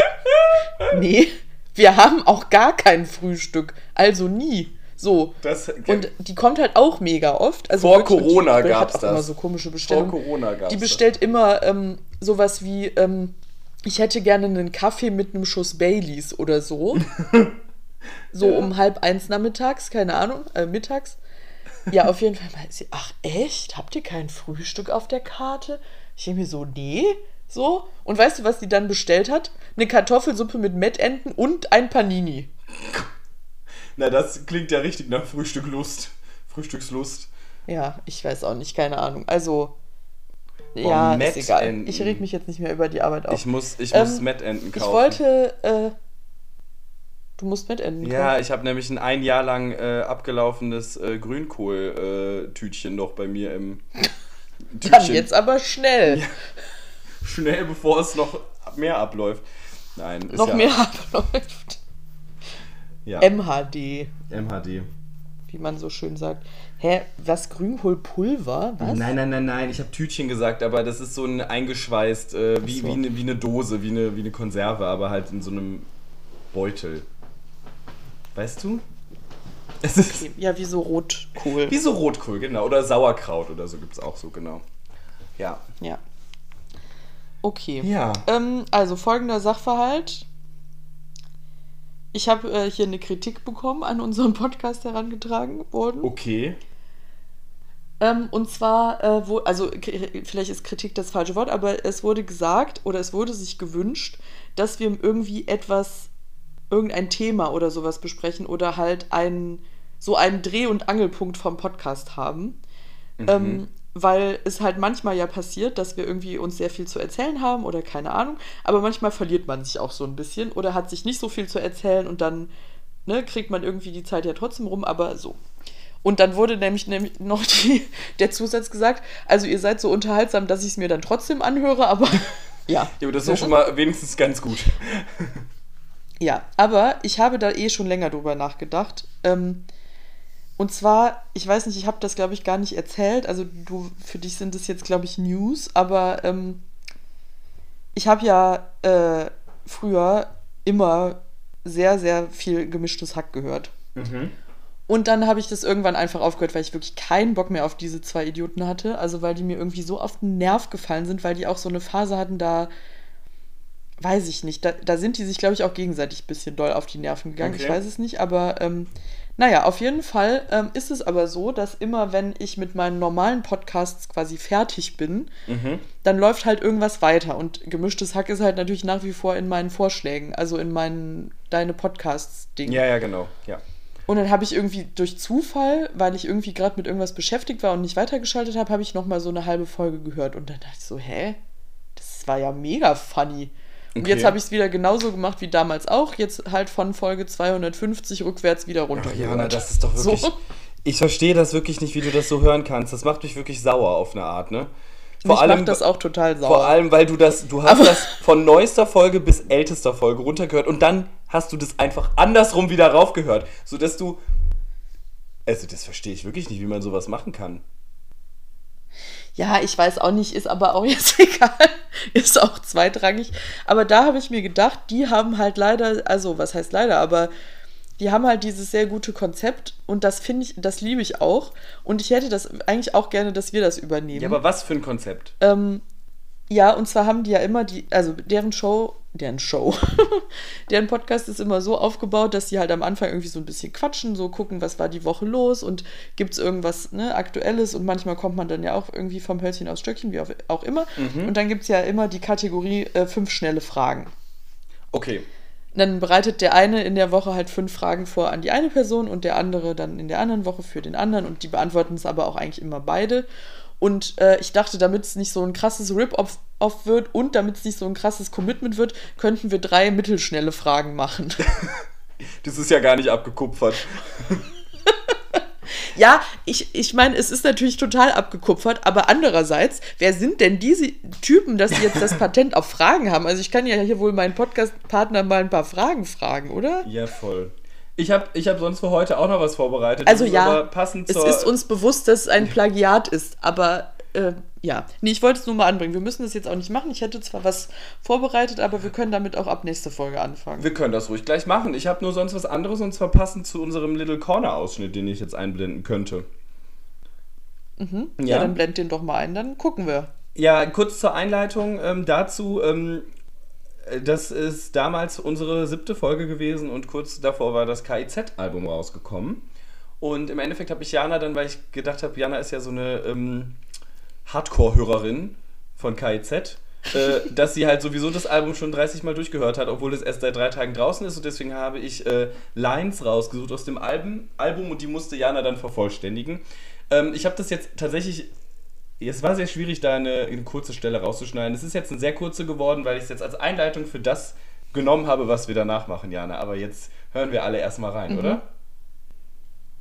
nee, wir haben auch gar kein Frühstück, also nie. So. Das, und die kommt halt auch mega oft. Also vor Corona gab es das. immer so komische Bestellungen. Vor Corona gab's Die bestellt das. immer ähm, sowas wie, ähm, ich hätte gerne einen Kaffee mit einem Schuss Baileys oder so. so ja. um halb eins nachmittags, keine Ahnung, äh, mittags. Ja, auf jeden Fall meinte sie, ach echt? Habt ihr kein Frühstück auf der Karte? Ich denke mir so, nee, So, und weißt du, was die dann bestellt hat? Eine Kartoffelsuppe mit Mettenten und ein Panini. Na, das klingt ja richtig nach Frühstücklust. Frühstückslust. Ja, ich weiß auch nicht, keine Ahnung. Also, ja, ist egal. Ich reg mich jetzt nicht mehr über die Arbeit auf. Ich muss, ich Ähm, muss Mettenten kaufen. Ich wollte, äh, du musst Mettenten kaufen. Ja, ich habe nämlich ein ein Jahr lang äh, abgelaufenes äh, Grünkohl-Tütchen noch bei mir im Dann jetzt aber schnell. Schnell, bevor es noch mehr abläuft. Nein, ist Noch ja, mehr abläuft. Ja, MHD, MHD. wie man so schön sagt. Hä, was? Grünkohlpulver? Was? Nein, nein, nein, nein. Ich habe Tütchen gesagt, aber das ist so ein eingeschweißt, äh, wie, so. wie, eine, wie eine Dose, wie eine, wie eine Konserve, aber halt in so einem Beutel. Weißt du? Es ist Okay, Ja, wie so Rotkohl. wie so Rotkohl, genau. Oder Sauerkraut oder so gibt es auch so, genau. Ja. Ja. Okay. Ja. Ähm, also folgender Sachverhalt. Ich habe äh, hier eine Kritik bekommen an unseren Podcast herangetragen worden. Okay. Ähm, und zwar, äh, wo, also vielleicht ist Kritik das falsche Wort, aber es wurde gesagt oder es wurde sich gewünscht, dass wir irgendwie etwas, irgendein Thema oder sowas besprechen oder halt ein, so einen Dreh- und Angelpunkt vom Podcast haben. Ähm, weil es halt manchmal ja passiert, dass wir irgendwie uns sehr viel zu erzählen haben oder keine Ahnung, aber manchmal verliert man sich auch so ein bisschen oder hat sich nicht so viel zu erzählen und dann ne, kriegt man irgendwie die Zeit ja trotzdem rum, aber so. Und dann wurde nämlich, nämlich noch die, der Zusatz gesagt, also ihr seid so unterhaltsam, dass ich es mir dann trotzdem anhöre, aber ja. Ja, aber das ist ja schon mal wenigstens ganz gut. Ja, aber ich habe da eh schon länger drüber nachgedacht. Ähm, und zwar, ich weiß nicht, ich habe das, glaube ich, gar nicht erzählt. Also du, für dich sind das jetzt, glaube ich, News, aber ähm, ich habe ja äh, früher immer sehr, sehr viel gemischtes Hack gehört. Und dann habe ich das irgendwann einfach aufgehört, weil ich wirklich keinen Bock mehr auf diese zwei Idioten hatte. Also weil die mir irgendwie so auf den Nerv gefallen sind, weil die auch so eine Phase hatten, da weiß ich nicht. Da, da sind die sich, glaube ich, auch gegenseitig ein bisschen doll auf die Nerven gegangen. Ich Okay. weiß es nicht, aber ähm, naja, auf jeden Fall ähm, ist es aber so, dass immer, wenn ich mit meinen normalen Podcasts quasi fertig bin, Mhm. dann läuft halt irgendwas weiter. Und gemischtes Hack ist halt natürlich nach wie vor in meinen Vorschlägen, also in meinen Deine Podcasts-Ding. Ja, ja, genau. Ja. Und dann habe ich irgendwie durch Zufall, weil ich irgendwie gerade mit irgendwas beschäftigt war und nicht weitergeschaltet habe, habe ich nochmal so eine halbe Folge gehört. Und dann dachte ich so, hä? Das war ja mega funny. Und Okay. jetzt habe ich es wieder genauso gemacht wie damals auch. Jetzt halt von Folge 250 rückwärts wieder runter. Ach, Jana, das ist doch wirklich. So. Ich verstehe das wirklich nicht, wie du das so hören kannst. Das macht mich wirklich sauer auf eine Art, ne? Mich macht das auch total sauer. Vor allem, weil du das, du hast Aber- das von neuester Folge bis ältester Folge runtergehört und dann hast du das einfach andersrum wieder raufgehört, sodass du. Also, das verstehe ich wirklich nicht, wie man sowas machen kann. Ja, ich weiß auch nicht, ist aber auch jetzt egal. Ist auch zweitrangig. Aber da habe ich mir gedacht, die haben halt leider, also was heißt leider, aber die haben halt dieses sehr gute Konzept und das finde ich, das liebe ich auch. Und ich hätte das eigentlich auch gerne, dass wir das übernehmen. Ja, aber was für ein Konzept? Ähm, ja, und zwar haben die ja immer die, also deren Show, deren Show, deren Podcast ist immer so aufgebaut, dass die halt am Anfang irgendwie so ein bisschen quatschen, so gucken, was war die Woche los und gibt es irgendwas ne, Aktuelles und manchmal kommt man dann ja auch irgendwie vom Hölzchen aufs Stöckchen, wie auch, immer. Und dann gibt es ja immer die Kategorie äh, fünf schnelle Fragen. Okay. Dann bereitet der eine in der Woche halt fünf Fragen vor an die eine Person und der andere dann in der anderen Woche für den anderen und die beantworten es aber auch eigentlich immer beide. Und äh, ich dachte, damit es nicht so ein krasses Rip-Off off wird und damit es nicht so ein krasses Commitment wird, könnten wir drei mittelschnelle Fragen machen. Das ist ja gar nicht abgekupfert. ja, ich, ich meine, es ist natürlich total abgekupfert, aber andererseits, wer sind denn diese Typen, dass sie jetzt das Patent auf Fragen haben? Also ich kann ja hier wohl meinen Podcast-Partner mal ein paar Fragen fragen, oder? Ja, voll. Ich habe ich hab sonst für heute auch noch was vorbereitet. Also ja, passend es ist uns bewusst, dass es ein Plagiat ist, aber äh, ja. Nee, ich wollte es nur mal anbringen. Wir müssen das jetzt auch nicht machen. Ich hätte zwar was vorbereitet, aber wir können damit auch ab nächste Folge anfangen. Wir können das ruhig gleich machen. Ich habe nur sonst was anderes und zwar passend zu unserem Little Corner-Ausschnitt, den ich jetzt einblenden könnte. ja. dann blend den doch mal ein, dann gucken wir. Ja, kurz zur Einleitung ähm, dazu. Ähm, äh, das ist damals unsere siebte Folge gewesen und kurz davor war das KIZ-Album rausgekommen. Und im Endeffekt habe ich Jana dann, weil ich gedacht habe, Jana ist ja so eine ähm, Hardcore-Hörerin von KIZ. äh, dass sie halt sowieso das Album schon 30 Mal durchgehört hat, obwohl es erst seit drei Tagen draußen ist. Und deswegen habe ich äh, Lines rausgesucht aus dem Album, Album und die musste Jana dann vervollständigen. Ähm, ich habe das jetzt tatsächlich. Es war sehr schwierig, da eine, eine kurze Stelle rauszuschneiden. Es ist jetzt eine sehr kurze geworden, weil ich es jetzt als Einleitung für das genommen habe, was wir danach machen, Jana. Aber jetzt hören wir alle erstmal rein, Mhm. oder?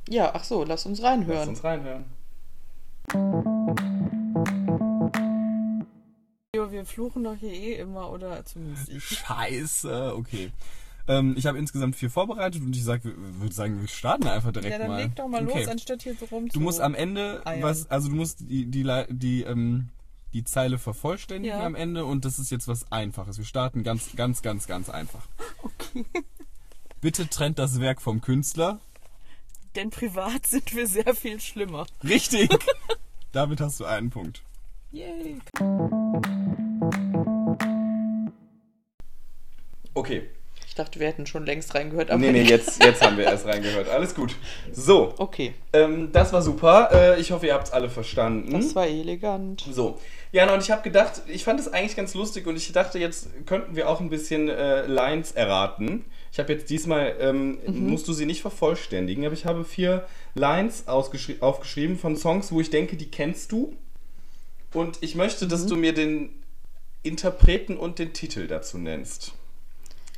Ja, ach so, lass uns Lass reinhören. uns reinhören. Wir fluchen doch hier eh immer, oder zumindest ich. Scheiße, okay. Ähm, ich habe insgesamt vier vorbereitet und ich sag, würde sagen, wir starten einfach direkt Ja, dann mal. leg doch mal okay. los, anstatt hier so rum Du musst am Ende eiern. was, also du musst die, die, die, ähm, die Zeile vervollständigen Ja. am Ende und das ist jetzt was Einfaches. Wir starten ganz, ganz, ganz, ganz einfach. Okay. Bitte trennt das Werk vom Künstler. Denn privat sind wir sehr viel schlimmer. Richtig! Damit hast du einen Punkt. Yay. Okay. Ich dachte, wir hätten schon längst reingehört, aber Nee, nee, jetzt, jetzt haben wir erst reingehört. Alles gut. So, Okay, ähm, das war super. Äh, ich hoffe, ihr habt es alle verstanden. das war elegant. So, ja, und ich habe gedacht, ich fand es eigentlich ganz lustig und ich dachte, jetzt könnten wir auch ein bisschen äh, Lines erraten. Ich habe jetzt diesmal, ähm, musst du sie nicht vervollständigen, aber ich habe vier Lines aufgeschrieben von Songs, wo ich denke, die kennst du. Und ich möchte, dass du mir den Interpreten und den Titel dazu nennst.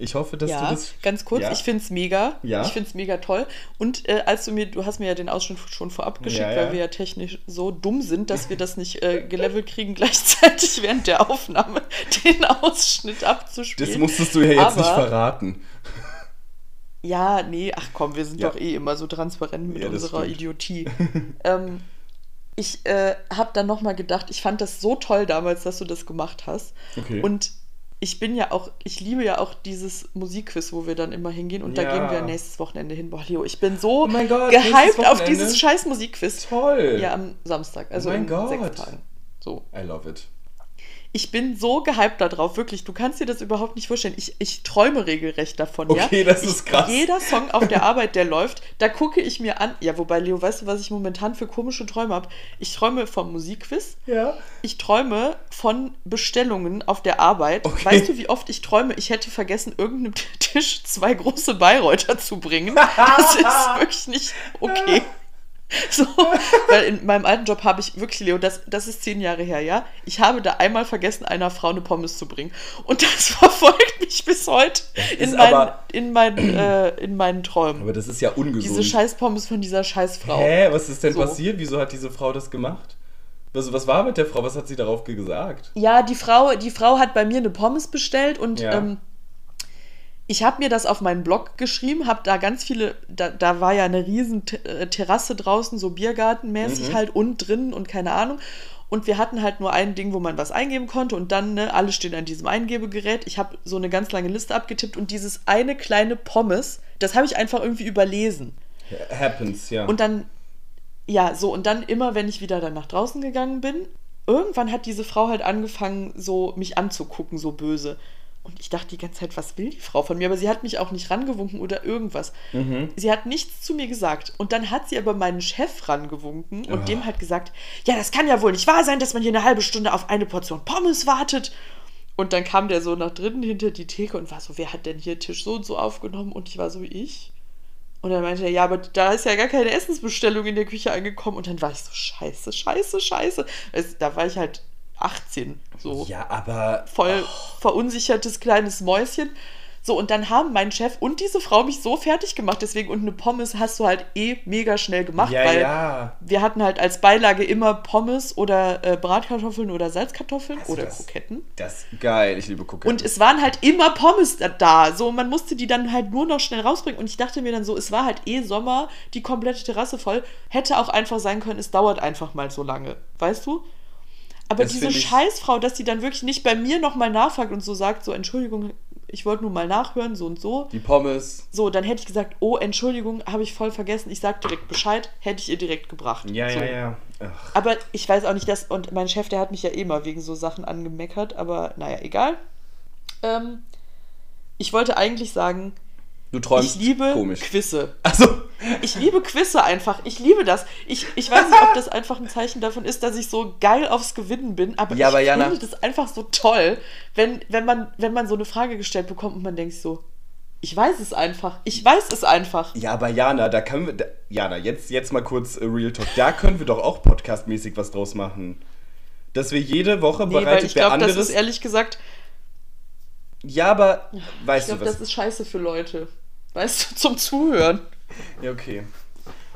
Ich hoffe, dass ja, du das. ganz kurz, Ja? ich finde es mega. Ja. Ich finde es mega toll. Und äh, als du mir, du hast mir ja den Ausschnitt schon vorab geschickt, Ja, weil wir ja technisch so dumm sind, dass wir das nicht äh, gelevelt kriegen, gleichzeitig während der Aufnahme den Ausschnitt abzuspielen. Das musstest du ja jetzt nicht Aber- verraten. Ja, nee, ach komm, wir sind doch eh immer so transparent mit unserer stimmt. Idiotie. ähm, ich äh, habe dann nochmal gedacht, ich fand das so toll damals, dass du das gemacht hast. Okay. Und ich bin ja auch, ich liebe ja auch dieses Musikquiz, wo wir dann immer hingehen und da Ja. gehen wir nächstes Wochenende hin. Boah, Leo, ich bin so Oh mein Gott, gehypt auf dieses scheiß Musikquiz. Toll. Ja, am Samstag, also Oh mein in Gott. sechs Tagen. So. I love it. Ich bin so gehypt darauf, wirklich. Du kannst dir das überhaupt nicht vorstellen. Ich, ich träume regelrecht davon, ja. Okay, das ich, ist krass. Jeder Song auf der Arbeit, der läuft, da gucke ich mir an. Ja, wobei, Leo, weißt du, was ich momentan für komische Träume habe? Ich träume vom Musikquiz. Ja. Ich träume von Bestellungen auf der Arbeit. Okay. Weißt du, wie oft ich träume, ich hätte vergessen, irgendeinem Tisch zwei große Bayreuther zu bringen? Das ist wirklich nicht okay. So, weil in meinem alten Job habe ich wirklich, Leo, das, das ist zehn Jahre her, ja. Ich habe da einmal vergessen, einer Frau eine Pommes zu bringen. Und das verfolgt mich bis heute in meinen, aber- in meinen, äh, in meinen Träumen. Aber das ist ja ungesund. Diese scheiß Pommes von dieser scheiß Frau. Hä, was ist denn So. passiert? Wieso hat diese Frau das gemacht? Also, was war mit der Frau? Was hat sie darauf gesagt? Ja, die Frau, die Frau hat bei mir eine Pommes bestellt und Ja. ähm, ich habe mir das auf meinen Blog geschrieben, habe da ganz viele, da, da war ja eine riesen äh, Terrasse draußen, so Biergartenmäßig Mhm. halt und drinnen und keine Ahnung. Und wir hatten halt nur ein Ding, wo man was eingeben konnte und dann, ne, alle stehen an diesem Eingebegerät. Ich habe so eine ganz lange Liste abgetippt und dieses eine kleine Pommes, das habe ich einfach irgendwie überlesen. Happens, ja. Und dann, ja, so, und dann immer, wenn ich wieder dann nach draußen gegangen bin, irgendwann hat diese Frau halt angefangen, so mich anzugucken, so böse. Und ich dachte die ganze Zeit, was will die Frau von mir? Aber sie hat mich auch nicht rangewunken oder irgendwas. Mhm. Sie hat nichts zu mir gesagt. Und dann hat sie aber meinen Chef rangewunken und Ah. dem hat gesagt, ja, das kann ja wohl nicht wahr sein, dass man hier eine halbe Stunde auf eine Portion Pommes wartet. Und dann kam der so nach drinnen hinter die Theke und war so, wer hat denn hier Tisch so und so aufgenommen? Und ich war so, ich. Und dann meinte er, ja, aber da ist ja gar keine Essensbestellung in der Küche angekommen. Und dann war ich so, scheiße, scheiße, scheiße. Es, da war ich halt 18, so ja, aber. voll verunsichertes kleines Mäuschen. So, und dann haben mein Chef und diese Frau mich so fertig gemacht, deswegen, und eine Pommes hast du halt eh mega schnell gemacht, Ja, weil ja. wir hatten halt als Beilage immer Pommes oder äh, Bratkartoffeln oder Salzkartoffeln du oder das? Kroketten. Das ist geil. Ich liebe Cookies. Und es waren halt immer Pommes da- da. So, man musste die dann halt nur noch schnell rausbringen. Und ich dachte mir dann so, es war halt eh Sommer, die komplette Terrasse voll. Hätte auch einfach sein können, es dauert einfach mal so lange. Weißt du? Aber Das diese Scheißfrau, dass sie dann wirklich nicht bei mir nochmal nachfragt und so sagt, so, Entschuldigung, ich wollte nur mal nachhören, so und so. Die Pommes. So, dann hätte ich gesagt, oh, Entschuldigung, habe ich voll vergessen, ich sag direkt Bescheid, hätte ich ihr direkt gebracht. Ja, so. ja, ja. Ach. Aber ich weiß auch nicht, dass. Und mein Chef, der hat mich ja eh mal wegen so Sachen angemeckert, aber naja, egal. Ähm, ich wollte eigentlich sagen, Du träumst ich liebe komisch. Quizze. Also, Ich liebe Quizze einfach. Ich liebe das. Ich, ich weiß nicht, ob das einfach ein Zeichen davon ist, dass ich so geil aufs Gewinnen bin, aber Ja, ich aber Jana- finde das einfach so toll, wenn, wenn, man, wenn man so eine Frage gestellt bekommt und man denkt so, ich weiß es einfach. Ich weiß es einfach. Ja, aber Jana, da können wir. Da, Jana, jetzt, jetzt mal kurz äh, Real Talk. Da können wir doch auch podcastmäßig was draus machen. Dass wir jede Woche Nee, weil bereitet ich wer glaube, das ist ehrlich gesagt, ja, aber ich weißt glaube, du was? das ist scheiße für Leute. Weißt du, zum Zuhören. ja, okay.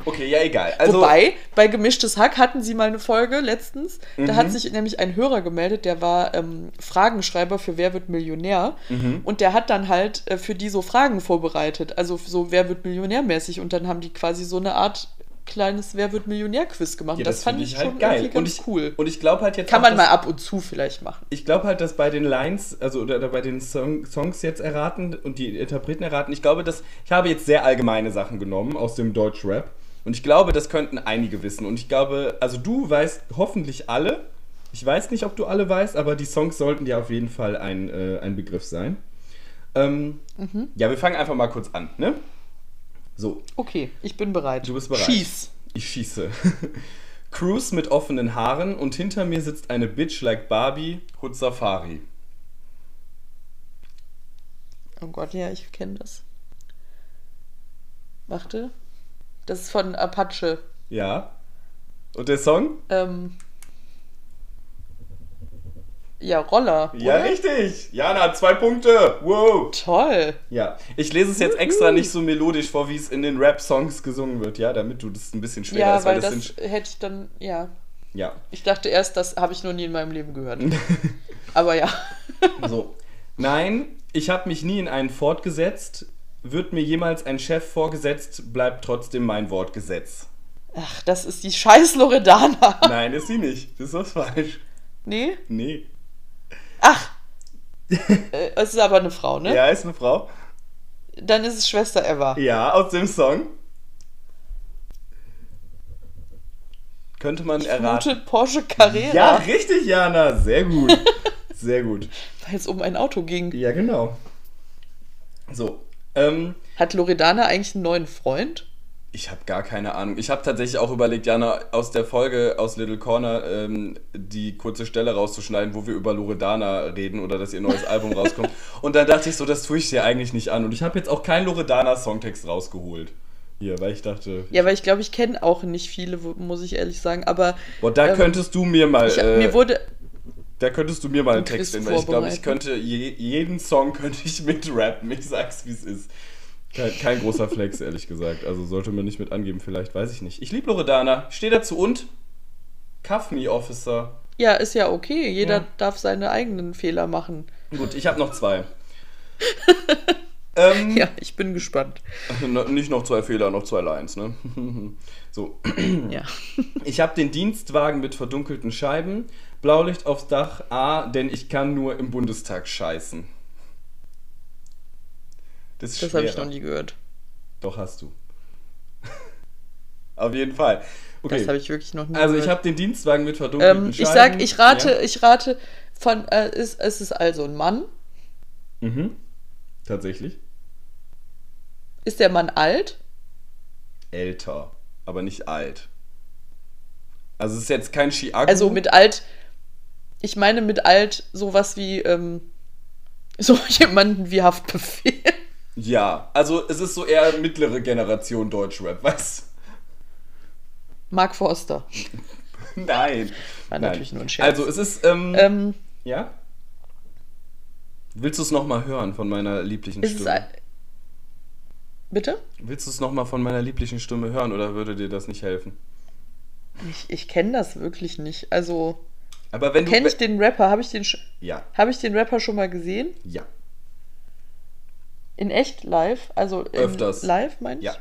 Okay, ja, egal. Also, Wobei, bei Gemischtes Hack hatten sie mal eine Folge letztens. Da Mhm. hat sich nämlich ein Hörer gemeldet, der war ähm, Fragenschreiber für Wer wird Millionär. Mhm. Und der hat dann halt äh, für die so Fragen vorbereitet. Also so Wer wird Millionär mäßig. Und dann haben die quasi so eine Art kleines Wer wird Millionär-Quiz gemacht. ja, das, fand find ich halt schon irgendwie Und ich, cool. Und ich glaube halt jetzt. Kann auch, man mal ab und zu vielleicht machen. Ich glaube halt, dass bei den Lines, also oder, oder bei den Song, Songs jetzt erraten und die Interpreten erraten, ich glaube, dass ich habe jetzt sehr allgemeine Sachen genommen aus dem Deutschrap und ich glaube, das könnten einige wissen und ich glaube, also du weißt hoffentlich alle. Ich weiß nicht, ob du alle weißt, aber die Songs sollten dir auf jeden Fall ein, äh, ein Begriff sein. Ähm, Ja, wir fangen einfach mal kurz an, ne? So, Okay, ich bin bereit. Du bist bereit. Schieß. ich schieße. Cruise mit offenen Haaren und hinter mir sitzt eine Bitch like Barbie, Hood Safari. Oh Gott, ja, ich kenne das. Warte. Das ist von Apache. Ja. Und der Song? Ähm, ja, Roller. Ja, oder? richtig. Jana zwei Punkte. Wow. Toll. Ja, ich lese es jetzt extra nicht so melodisch vor, wie es in den Rap-Songs gesungen wird, ja, damit du das ein bisschen schwerer Ja, ist, weil das, sind. hätte ich dann, ja. Ja. Ich dachte erst, das habe ich noch nie in meinem Leben gehört. Aber ja. So. Nein, ich habe mich nie in einen Ford gesetzt. Wird mir jemals ein Chef vorgesetzt, bleibt trotzdem mein Wort Gesetz. Ach, das ist die scheiß Loredana. Nein, ist sie nicht. Das ist was falsch. Nee? Nee. Ach. Äh, Es ist aber eine Frau, ne? Ja, ist eine Frau. Dann ist es Schwester Eva. Ja, aus dem Song. Könnte man erraten. Gute Porsche Carrera. Ja, richtig, Jana. Sehr gut. Sehr gut. Weil es um ein Auto ging. Ja, genau. So. Ähm, Hat Loredana eigentlich einen neuen Freund? Ich habe gar keine Ahnung. Ich habe tatsächlich auch überlegt, Jana, aus der Folge aus Little Corner ähm, die kurze Stelle rauszuschneiden, wo wir über Loredana reden oder dass ihr neues Album rauskommt. Und dann dachte ich so, das tue ich dir eigentlich nicht an. Und ich habe jetzt auch keinen Loredana-Songtext rausgeholt. Hier, weil ich dachte, Ja, weil ich glaube, ich kenne auch nicht viele, muss ich ehrlich sagen. Aber boah, da ähm, könntest du mir mal. ich, äh, mir wurde. Da könntest du mir mal einen Ein Text nennen, weil ich glaube, ich könnte je, jeden Song könnte ich mitrappen. Ich sag's, wie es ist. Kein, kein großer Flex, ehrlich gesagt. Also sollte man nicht mit angeben, vielleicht, weiß ich nicht. Ich liebe Loredana. Ich stehe dazu und Cuff Me Officer. Ja, ist ja okay. Jeder Ja. darf seine eigenen Fehler machen. Gut, ich habe noch zwei. ähm, Ja, ich bin gespannt. Nicht noch zwei Fehler, noch zwei Lines, ne? so. Ja. Ich habe den Dienstwagen mit verdunkelten Scheiben, Blaulicht aufs Dach, A, denn ich kann nur im Bundestag scheißen. Das ist Das habe ich noch nie gehört. Doch, hast du. Auf jeden Fall. Okay. Das habe ich wirklich noch nie also ich gehört. habe den Dienstwagen mit verdunkelten ähm, ich sag, ich rate, Ja. ich rate von, äh, ist, es ist also ein Mann. Mhm. Tatsächlich. Ist der Mann alt? Älter, aber nicht alt. Also es ist jetzt kein Chiago. Also mit alt, ich meine mit alt sowas wie, ähm, so jemanden wie Haftbefehl. Ja, also es ist so eher mittlere Generation Deutschrap, weißt Mark Forster. Nein. War Nein. natürlich nur ein Scherz. Also es ist, ähm, Ähm, ja? Willst du es nochmal hören von meiner lieblichen Stimme? Bitte? Willst du es nochmal von meiner lieblichen Stimme hören oder würde dir das nicht helfen? Ich, ich kenne das wirklich nicht. Also, Aber wenn du... kenne ich den Rapper? Habe ich, den Ja, hab ich den Rapper schon mal gesehen? ja, In echt live? Also Öfters. live, meine ich? ja.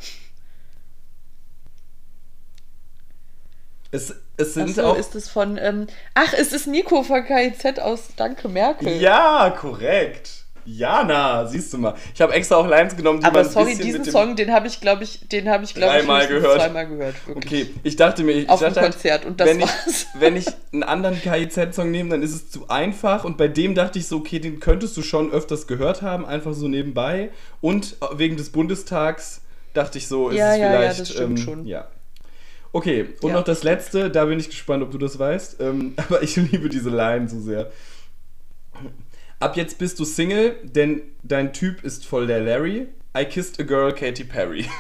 Es, es sind Achso, auch... ist es von. Ähm, ach, es ist Nico von KIZ aus Danke Merkel. Ja, korrekt. Jana, siehst du mal. Ich habe extra auch Lines genommen, die Aber man ein sorry, bisschen diesen. Song, den habe ich, glaube ich, den habe ich, glaube ich, gehört. zweimal gehört. Wirklich. Okay, ich dachte mir, ich Auf dem dachte halt, Konzert und das wenn war's. Ich, wenn ich einen anderen KIZ-Song nehme, dann ist es zu einfach und bei dem dachte ich so, okay, den könntest du schon öfters gehört haben, einfach so nebenbei und wegen des Bundestags dachte ich so, ist Ja, es ja, ja, vielleicht. das stimmt ähm, schon. Ja. Okay, und Ja. noch das letzte, da bin ich gespannt, ob du das weißt. Ähm, aber ich liebe diese Line so sehr. Ab jetzt bist du Single, denn dein Typ ist voll der Larry. I kissed a girl, Katy Perry.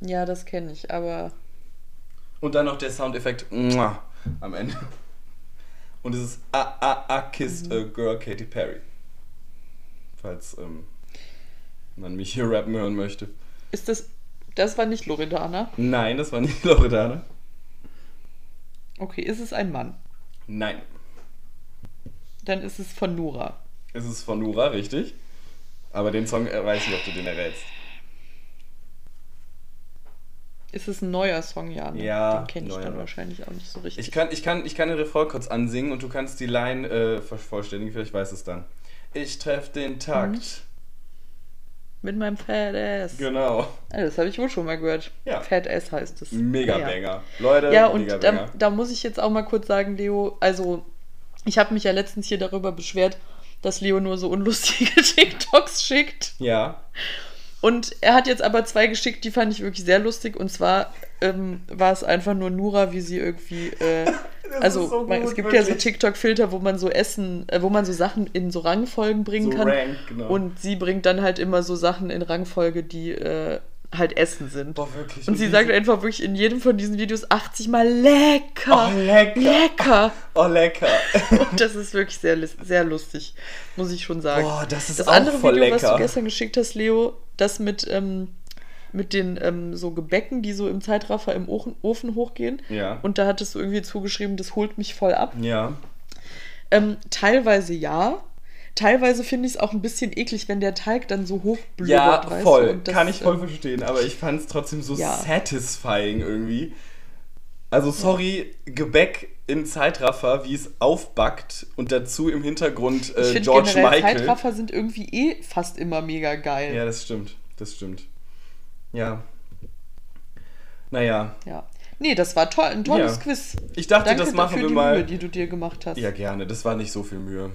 Ja, das kenne ich, aber Und dann noch der Soundeffekt Mua am Ende. Und es ist I, I, I kissed a girl, Katy Perry. Falls ähm, man mich hier rappen hören möchte. ist das. Das war nicht Loredana. Nein, das war nicht Loredana. Okay, ist es ein Mann? Nein. Dann ist es von Nura. Es ist von Nura, richtig. Aber den Song äh, weiß ich, ob du den errätst. Ist es ein neuer Song, ja? Ne? Ja, Den kenne ich dann wahrscheinlich auch nicht so richtig. Ich kann, ich, kann, ich kann den Refrain kurz ansingen und du kannst die Line äh, vervollständigen, vielleicht weißt du es dann. Ich treff den Takt. Mit meinem Fat Ass. Genau. Das habe ich wohl schon mal gehört. Ja. Fat Ass heißt es. Mega ja. Banger. Leute, Ja, und mega da, da muss ich jetzt auch mal kurz sagen, Leo, also ich habe mich ja letztens hier darüber beschwert, dass Leo nur so unlustige TikToks schickt. Ja. Und er hat jetzt aber zwei geschickt, die fand ich wirklich sehr lustig. Und zwar ähm, war es einfach nur Nura, wie sie irgendwie. Äh, also so man, es gut, gibt ja so wirklich. TikTok-Filter, wo man so Essen, äh, wo man so Sachen in so Rangfolgen bringen So kann. Rank, genau. Und sie bringt dann halt immer so Sachen in Rangfolge, die äh, halt Essen sind. Boah, wirklich. Und sie sagt einfach wirklich in jedem von diesen Videos 80 Mal lecker. Oh, lecker. Lecker. Oh, lecker. Und das ist wirklich sehr, sehr lustig, muss ich schon sagen. Boah, das ist das auch andere voll Video, was lecker. du gestern geschickt hast, Leo, das mit, ähm, mit den ähm, so Gebäcken, die so im Zeitraffer im Ofen, Ofen hochgehen. Ja. Und da hattest du irgendwie zugeschrieben, das holt mich voll ab. Ja. Ähm, teilweise ja. Teilweise finde ich es auch ein bisschen eklig, wenn der Teig dann so hochblubert. Ja, weißt voll. du? Und das, Kann ich voll ähm, verstehen, aber ich fand es trotzdem so Ja. satisfying irgendwie. Also, sorry, Gebäck in Zeitraffer, wie es aufbackt und dazu im Hintergrund Ich äh, finde George generell Michael. Zeitraffer sind irgendwie eh fast immer mega geil. Ja, das stimmt. Das stimmt. Ja. Naja. Ja. Nee, das war toll, ein tolles Ja. Quiz. Ich dachte, Danke das machen wir die mal. Mühe, die du dir gemacht hast. Ja, gerne. Das war nicht so viel Mühe.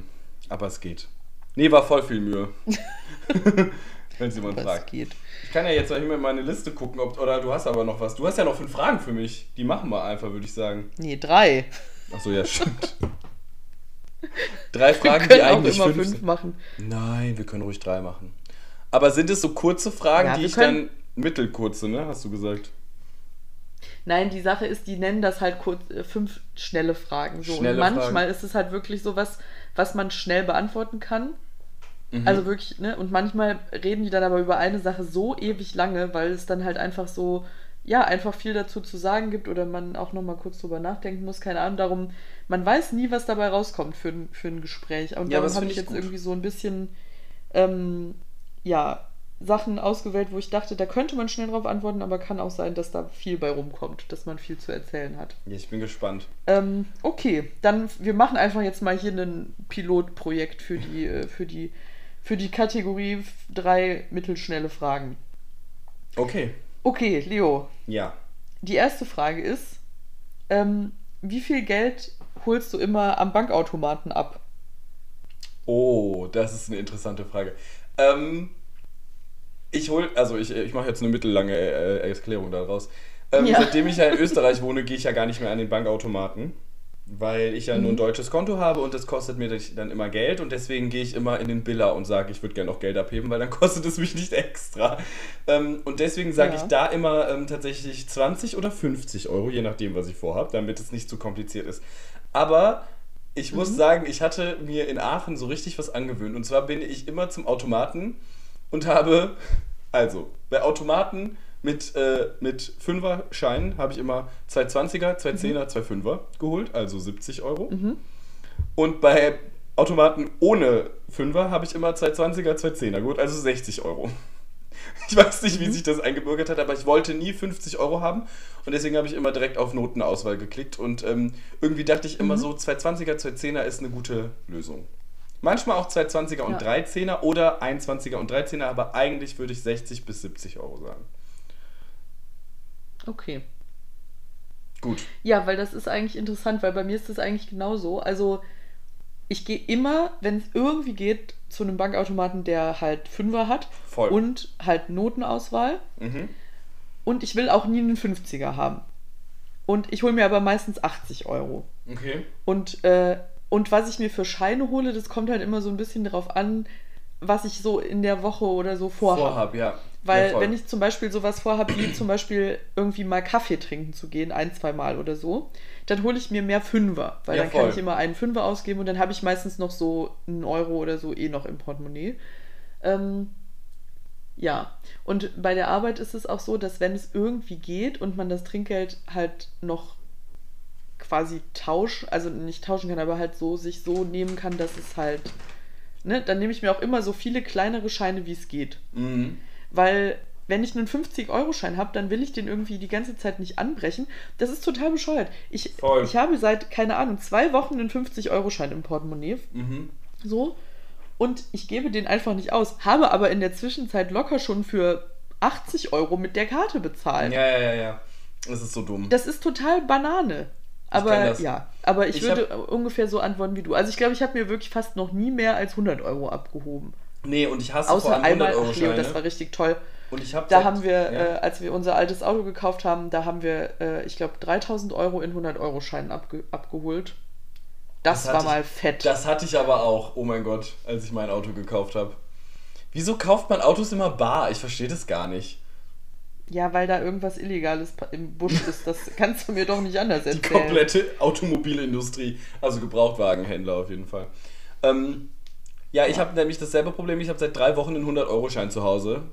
Aber es geht. Nee, war voll viel Mühe. Wenn es jemand Aber es fragt. geht. Ich kann ja jetzt mal in meine Liste gucken, ob, oder du hast aber noch was. Du hast ja noch fünf Fragen für mich. Die machen wir einfach, würde ich sagen. Nee, drei. Achso, ja, stimmt. Drei Wir Fragen, die können auch eigentlich immer fünf, fünf, machen. Nein, wir können ruhig drei machen. Aber sind es so kurze Fragen, Ja, die wir ich dann mittelkurze, ne? Hast du gesagt? Nein, die Sache ist, die nennen das halt kurz äh, fünf schnelle Fragen. So. Schnelle und manchmal Fragen. ist es halt wirklich so was, was man schnell beantworten kann. Mhm. Also wirklich, ne? Und manchmal reden die dann aber über eine Sache so ewig lange, weil es dann halt einfach so, ja, einfach viel dazu zu sagen gibt oder man auch nochmal kurz drüber nachdenken muss, keine Ahnung. Darum, man weiß nie, was dabei rauskommt für, ein- für ein Gespräch. Und Ja, darum habe ich jetzt gut. irgendwie so ein bisschen, ähm, ja, Sachen ausgewählt, wo ich dachte, da könnte man schnell drauf antworten, aber kann auch sein, dass da viel bei rumkommt, dass man viel zu erzählen hat. Ja, ich bin gespannt. Ähm, okay, dann wir machen einfach jetzt mal hier ein Pilotprojekt für die, äh, für die, für die Kategorie drei mittelschnelle Fragen. Okay. Okay, Leo, Ja. die erste Frage ist, ähm, wie viel Geld holst du immer am Bankautomaten ab? Oh, das ist eine interessante Frage. Ähm, ich hol, also ich, ich mache jetzt eine mittellange äh, Erklärung daraus. Ähm, Ja. Seitdem ich ja in Österreich wohne, gehe ich ja gar nicht mehr an den Bankautomaten, weil ich ja Mhm. nur ein deutsches Konto habe und das kostet mir dann immer Geld und deswegen gehe ich immer in den Biller und sage, ich würde gerne noch Geld abheben, weil dann kostet es mich nicht extra. Ähm, und deswegen sage Ja. ich da immer ähm, tatsächlich 20 oder 50 Euro, je nachdem, was ich vorhabe, damit es nicht zu kompliziert ist. Aber ich muss sagen, ich hatte mir in Aachen so richtig was angewöhnt. Und zwar bin ich immer zum Automaten und habe, also bei Automaten mit, äh, mit 5er Scheinen habe ich immer zwei 20er, zwei 10er, zwei 5er geholt, also 70 Euro. Und bei Automaten ohne 5er habe ich immer zwei 20er, zwei 10er geholt, also 60 Euro. Ich weiß nicht, wie sich das eingebürgert hat, aber ich wollte nie 50 Euro haben und deswegen habe ich immer direkt auf Notenauswahl geklickt und ähm, irgendwie dachte ich immer so, 220er, 210er ist eine gute Lösung. Manchmal auch 220er und Ja. 310er oder 21er und 13er, aber eigentlich würde ich 60 bis 70 Euro sagen. Okay. Gut. Ja, weil das ist eigentlich interessant, weil bei mir ist das eigentlich genauso. Also ich gehe immer, wenn es irgendwie geht, zu einem Bankautomaten, der halt Fünfer hat Voll. und halt Notenauswahl. Mhm. Und ich will auch nie einen 50er haben. Und ich hole mir aber meistens 80 Euro. Okay. Und, äh, und was ich mir für Scheine hole, das kommt halt immer so ein bisschen darauf an, was ich so in der Woche oder so vorhabe. Vorhab, ja. Weil ja, wenn ich zum Beispiel sowas vorhabe, wie zum Beispiel irgendwie mal Kaffee trinken zu gehen, ein, zwei Mal oder so, dann hole ich mir mehr Fünfer, weil Ja, dann voll. kann ich immer einen Fünfer ausgeben und dann habe ich meistens noch so einen Euro oder so eh noch im Portemonnaie. Ähm, ja, und bei der Arbeit ist es auch so, dass wenn es irgendwie geht und man das Trinkgeld halt noch quasi tauschen, also nicht tauschen kann, aber halt so sich so nehmen kann, dass es halt, ne, dann nehme ich mir auch immer so viele kleinere Scheine, wie es geht. Mhm. Weil wenn ich einen 50-Euro-Schein habe, dann will ich den irgendwie die ganze Zeit nicht anbrechen. Das ist total bescheuert. Ich, Voll. ich habe seit, keine Ahnung, zwei Wochen einen 50-Euro-Schein im Portemonnaie. Mhm. So. Und ich gebe den einfach nicht aus. Habe aber in der Zwischenzeit locker schon für 80 Euro mit der Karte bezahlt. Ja, ja, ja, ja. Das ist so dumm. Das ist total Banane. Aber ja, aber ich, Ich würde ungefähr so antworten wie du. Also ich glaube, ich habe mir wirklich fast noch nie mehr als 100 Euro abgehoben. nee, und ich hasse vor Außer allem einmal, 100 Euro ach Leo, das Scheine. war richtig toll. Und ich habe Da haben wir, ja. äh, als wir unser altes Auto gekauft haben, da haben wir, äh, ich glaube, 3000 Euro in 100-Euro-Scheinen abge abgeholt. Das, Das war mal ich- fett. Das hatte ich aber auch, oh mein Gott, als ich mein Auto gekauft habe. Wieso kauft man Autos immer bar? Ich verstehe das gar nicht. Ja, weil da irgendwas Illegales im Busch ist. Das kannst du mir doch nicht anders Die erzählen. komplette Automobilindustrie, also Gebrauchtwagenhändler auf jeden Fall. Ähm, ja, ich habe nämlich dasselbe Problem. Ich habe seit drei Wochen einen 100-Euro-Schein zu Hause,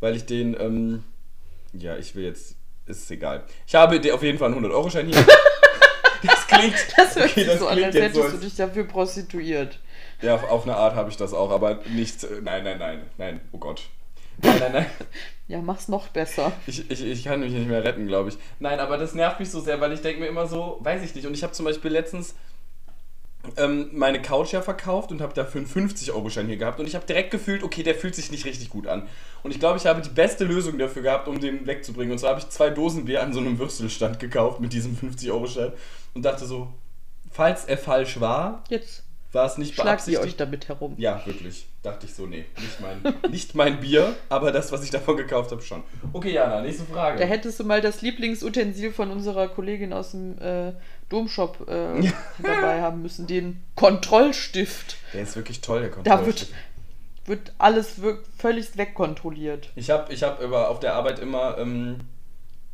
weil ich den, ähm, ja, ich will jetzt, ist egal. Ich habe auf jeden Fall einen 100-Euro-Schein hier. das klingt, Das hört okay, sich so an, als hättest so, du als- dich dafür prostituiert. Ja, auf, auf eine Art habe ich das auch, aber nicht, äh, nein, nein, nein, nein, oh Gott. Nein, nein, nein. Ja, mach's noch besser. Ich, ich, ich kann mich nicht mehr retten, glaube ich. Nein, aber das nervt mich so sehr, weil ich denke mir immer so, weiß ich nicht. Und ich habe zum Beispiel letztens ähm, meine Couch ja verkauft und habe dafür einen 50-Euro-Schein hier gehabt. Und ich habe direkt gefühlt, okay, der fühlt sich nicht richtig gut an. Und ich glaube, ich habe die beste Lösung dafür gehabt, um den wegzubringen. Und zwar habe ich zwei Dosen Bier an so einem Würstelstand gekauft mit diesem 50-Euro-Schein und dachte so, falls er falsch war, Jetzt war es nicht schlagt ihr beabsichtigt. euch damit herum. Ja, wirklich. Dachte ich so, nee, nicht mein, nicht mein Bier, aber das, was ich davon gekauft habe, schon. Okay, Jana, nächste Frage. Da hättest du mal das Lieblingsutensil von unserer Kollegin aus dem äh, Domshop äh, dabei haben müssen, den Kontrollstift. Der ist wirklich toll, der Da Kontrollstift. wird, wird alles völlig wegkontrolliert. Ich habe ich hab über, auf der Arbeit immer ähm,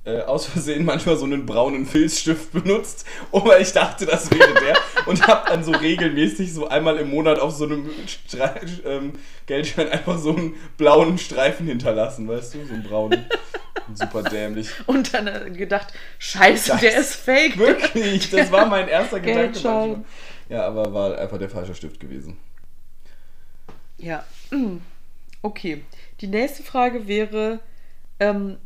äh, aus Versehen manchmal so einen braunen Filzstift benutzt, oh, weil ich dachte, das wäre der. und habe dann so regelmäßig so einmal im Monat auf so einem Stre ähm, Geldschein einfach so einen blauen Streifen hinterlassen, weißt du? So einen braunen. Super dämlich. Und dann äh, gedacht, scheiße, der Scheiße. ist fake. Wirklich, das war mein erster Gedanke. Geldschein. manchmal. Ja, aber war einfach der falsche Stift gewesen. Ja. Okay. Die nächste Frage wäre, ähm,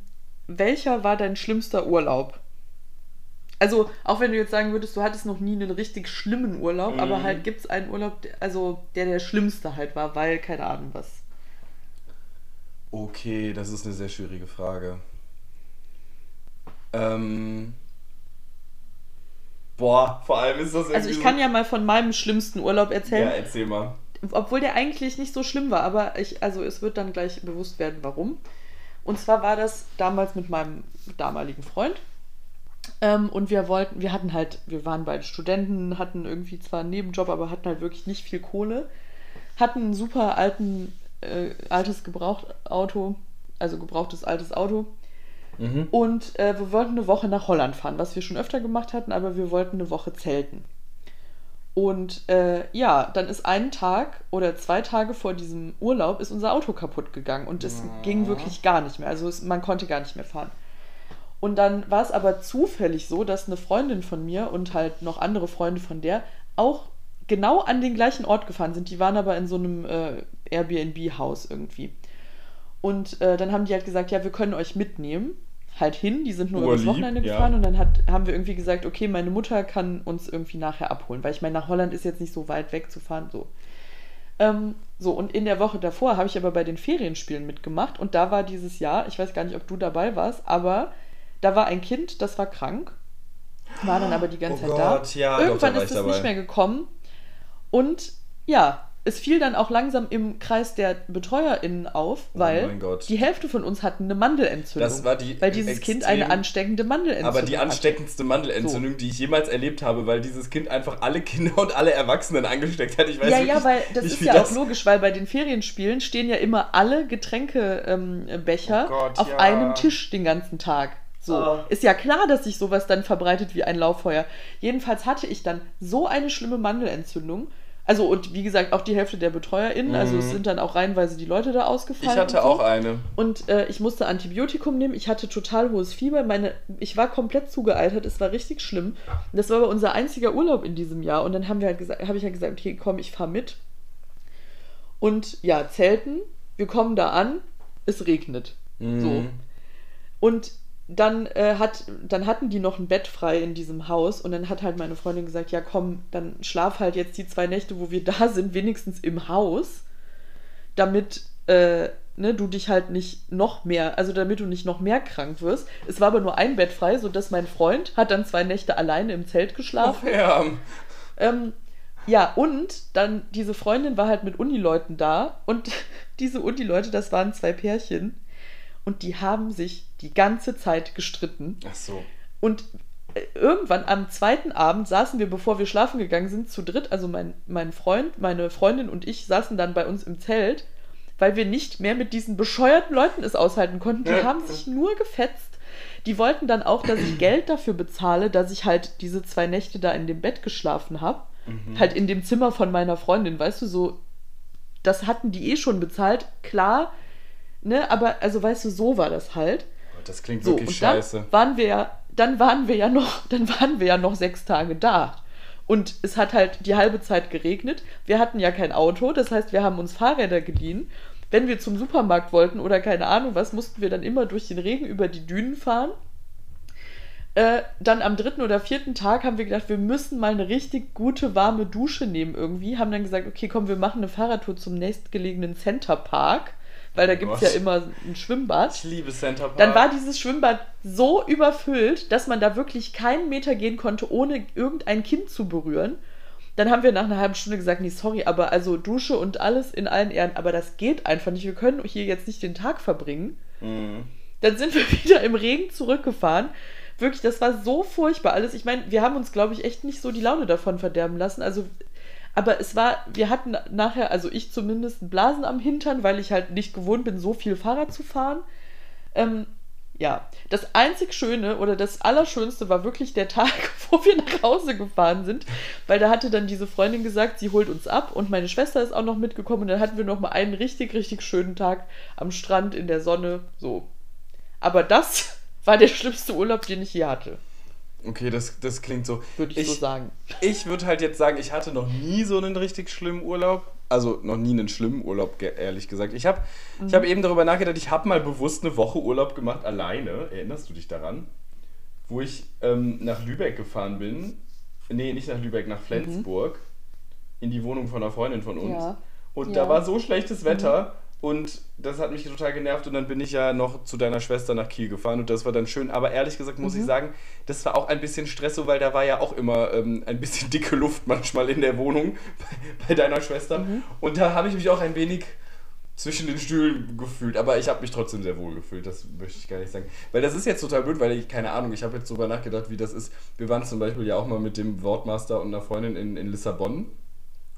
welcher war dein schlimmster Urlaub? Also, auch wenn du jetzt sagen würdest, du hattest noch nie einen richtig schlimmen Urlaub, aber Mhm. halt gibt es einen Urlaub, also der der schlimmste halt war, weil keine Ahnung was. Okay, das ist eine sehr schwierige Frage. Ähm. Boah, vor allem ist das Also ich so- kann ja mal von meinem schlimmsten Urlaub erzählen, Ja, erzähl mal. obwohl der eigentlich nicht so schlimm war, aber ich, also es wird dann gleich bewusst werden, warum. Und zwar war das damals mit meinem damaligen Freund. Ähm, und wir wollten, wir hatten halt, wir waren beide Studenten, hatten irgendwie zwar einen Nebenjob, aber hatten halt wirklich nicht viel Kohle. Hatten einen super alten, äh, altes Gebrauchtauto, also gebrauchtes altes Auto. Mhm. Und äh, wir wollten eine Woche nach Holland fahren, was wir schon öfter gemacht hatten, aber wir wollten eine Woche zelten. Und äh, ja, dann ist ein Tag oder zwei Tage vor diesem Urlaub ist unser Auto kaputt gegangen und es ging wirklich gar nicht mehr. Also es, man konnte gar nicht mehr fahren. Und dann war es aber zufällig so, dass eine Freundin von mir und halt noch andere Freunde von der auch genau an den gleichen Ort gefahren sind. Die waren aber in so einem äh, Airbnb-Haus irgendwie. Und äh, dann haben die halt gesagt, ja, wir können euch mitnehmen. Halt hin, die sind nur übers Urlieb, Wochenende ja. gefahren und dann hat, haben wir irgendwie gesagt, okay, meine Mutter kann uns irgendwie nachher abholen, weil ich meine, nach Holland ist jetzt nicht so weit weg zu fahren, so. Ähm, so, und in der Woche davor habe ich aber bei den Ferienspielen mitgemacht und da war dieses Jahr, ich weiß gar nicht, ob du dabei warst, aber da war ein Kind, das war krank, war dann aber die ganze Oh Zeit Gott, da. ja, doch, Irgendwann da ist es dabei. nicht mehr gekommen Und ja, es fiel dann auch langsam im Kreis der BetreuerInnen auf, weil Oh mein Gott. die Hälfte von uns hatten eine Mandelentzündung. Das war die weil dieses Kind eine extrem- ansteckende Mandelentzündung Aber die hatte. ansteckendste Mandelentzündung, die ich jemals erlebt habe, weil dieses Kind einfach alle Kinder und alle Erwachsenen angesteckt hat. Ich weiß ja, wirklich ja, weil das ist ja das auch logisch, weil bei den Ferienspielen stehen ja immer alle Getränkebecher ähm, Becher Oh Gott, auf ja. einem Tisch den ganzen Tag. So. Ah. Ist ja klar, dass sich sowas dann verbreitet wie ein Lauffeuer. Jedenfalls hatte ich dann so eine schlimme Mandelentzündung. Also, und wie gesagt, auch die Hälfte der BetreuerInnen. Also, es sind dann auch reihenweise die Leute da ausgefallen. Mhm. Ich hatte so. auch eine. Und äh, ich musste Antibiotikum nehmen. Ich hatte total hohes Fieber. Meine, ich war komplett zugealtert. Es war richtig schlimm. Das war aber unser einziger Urlaub in diesem Jahr. Und dann haben wir halt gesagt, habe ich halt gesagt, okay, komm, ich fahr mit. Und ja, Zelten. Wir kommen da an. Es regnet. So. Mhm. Und dann, äh, hat, dann hatten die noch ein Bett frei in diesem Haus und dann hat halt meine Freundin gesagt, ja komm, dann schlaf halt jetzt die zwei Nächte, wo wir da sind, wenigstens im Haus, damit äh, ne, du dich halt nicht noch mehr, also damit du nicht noch mehr krank wirst. Es war aber nur ein Bett frei, sodass mein Freund hat dann zwei Nächte alleine im Zelt geschlafen. Ja. Ähm, ja, und dann diese Freundin war halt mit Unileuten da und diese Unileute, das waren zwei Pärchen und die haben sich die ganze Zeit gestritten. Ach so. Und äh, irgendwann am zweiten Abend saßen wir, bevor wir schlafen gegangen sind, zu dritt, also mein, mein Freund, meine Freundin und ich saßen dann bei uns im Zelt, weil wir nicht mehr mit diesen bescheuerten Leuten es aushalten konnten. Die haben sich nur gefetzt. Die wollten dann auch, dass ich Geld dafür bezahle, dass ich halt diese zwei Nächte da in dem Bett geschlafen habe. Halt in dem Zimmer von meiner Freundin, weißt du, so, das hatten die eh schon bezahlt, klar, ne, aber also weißt du, so war das halt. Das klingt So, wirklich und scheiße. dann waren wir ja, dann waren wir ja noch, dann waren wir ja noch sechs Tage da. Und es hat halt die halbe Zeit geregnet. Wir hatten ja kein Auto, das heißt, wir haben uns Fahrräder geliehen. Wenn wir zum Supermarkt wollten oder keine Ahnung was, mussten wir dann immer durch den Regen über die Dünen fahren. Äh, dann am dritten oder vierten Tag haben wir gedacht, wir müssen mal eine richtig gute warme Dusche nehmen irgendwie. Haben dann gesagt, okay, komm, wir machen eine Fahrradtour zum nächstgelegenen Center Park, weil da gibt es ja immer ein Schwimmbad. Ich liebe Center Park. Dann war dieses Schwimmbad so überfüllt, dass man da wirklich keinen Meter gehen konnte, ohne irgendein Kind zu berühren. Dann haben wir nach einer halben Stunde gesagt, nee, sorry, aber also Dusche und alles in allen Ehren, aber das geht einfach nicht. Wir können hier jetzt nicht den Tag verbringen. Mhm. Dann sind wir wieder im Regen zurückgefahren. Wirklich, das war so furchtbar alles. Ich meine, wir haben uns, glaube ich, echt nicht so die Laune davon verderben lassen. Also, aber es war, wir hatten nachher, also ich zumindest, Blasen am Hintern, weil ich halt nicht gewohnt bin, so viel Fahrrad zu fahren. Ähm, ja, das einzig Schöne oder das Allerschönste war wirklich der Tag, wo wir nach Hause gefahren sind, weil da hatte dann diese Freundin gesagt, sie holt uns ab und meine Schwester ist auch noch mitgekommen und dann hatten wir noch mal einen richtig, richtig schönen Tag am Strand in der Sonne, so. Aber das war der schlimmste Urlaub, den ich je hatte, Okay, das, das klingt so. würde ich, so sagen. Ich würde halt jetzt sagen, ich hatte noch nie so einen richtig schlimmen Urlaub. Also noch nie einen schlimmen Urlaub, ehrlich gesagt. Ich habe ich Mhm. hab eben darüber nachgedacht, ich habe mal bewusst eine Woche Urlaub gemacht, alleine. Erinnerst du dich daran? Wo ich ähm, nach Lübeck gefahren bin. Nee, nicht nach Lübeck, nach Flensburg. In die Wohnung von einer Freundin von uns. Mhm. Ja. Und Ja. Mhm. da war so schlechtes Wetter. Und das hat mich total genervt und dann bin ich ja noch zu deiner Schwester nach Kiel gefahren und das war dann schön. Aber ehrlich gesagt muss Mhm. ich sagen, das war auch ein bisschen Stress, so, weil da war ja auch immer ähm, ein bisschen dicke Luft manchmal in der Wohnung bei, bei deiner Schwester. Mhm. Und da habe ich mich auch ein wenig zwischen den Stühlen gefühlt, aber ich habe mich trotzdem sehr wohl gefühlt, das möchte ich gar nicht sagen. Weil das ist jetzt total blöd, weil ich, keine Ahnung, ich habe jetzt drüber nachgedacht, wie das ist. Wir waren zum Beispiel ja auch mal mit dem Wortmaster und einer Freundin in, in Lissabon.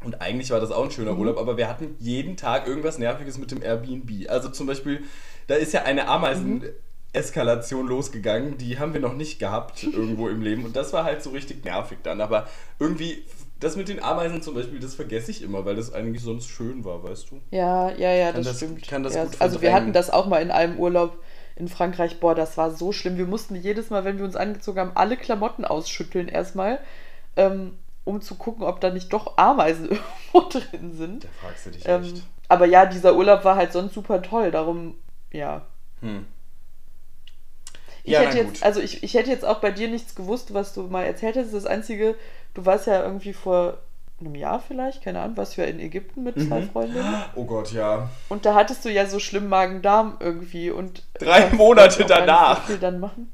Und eigentlich war das auch ein schöner Urlaub, aber wir hatten jeden Tag irgendwas Nerviges mit dem Airbnb. Also zum Beispiel, da ist ja eine Ameisen-Eskalation losgegangen, die haben wir noch nicht gehabt irgendwo im Leben. Und das war halt so richtig nervig dann. Aber irgendwie, das mit den Ameisen zum Beispiel, das vergesse ich immer, weil das eigentlich sonst schön war, weißt du? Ja, ja, ja, Kann das, das- stimmt. kann das ja, gut also wir hatten das auch mal in einem Urlaub in Frankreich. Boah, das war so schlimm. Wir mussten jedes Mal, wenn wir uns angezogen haben, alle Klamotten ausschütteln erstmal, ähm, um zu gucken, ob da nicht doch Ameisen irgendwo drin sind. Da fragst du dich Ähm, echt. aber ja, dieser Urlaub war halt sonst super toll. Darum, ja. Hm. Ich Ja, hätte jetzt, also ich, ich hätte jetzt auch bei dir nichts gewusst, was du mal erzählt hast. Das Einzige, du warst ja irgendwie vor einem Jahr vielleicht, keine Ahnung, warst du ja in Ägypten mit zwei Mhm. Freundinnen. Oh Gott, ja. Und da hattest du ja so schlimm Magen-Darm irgendwie und Drei Monate danach. Viel dann machen.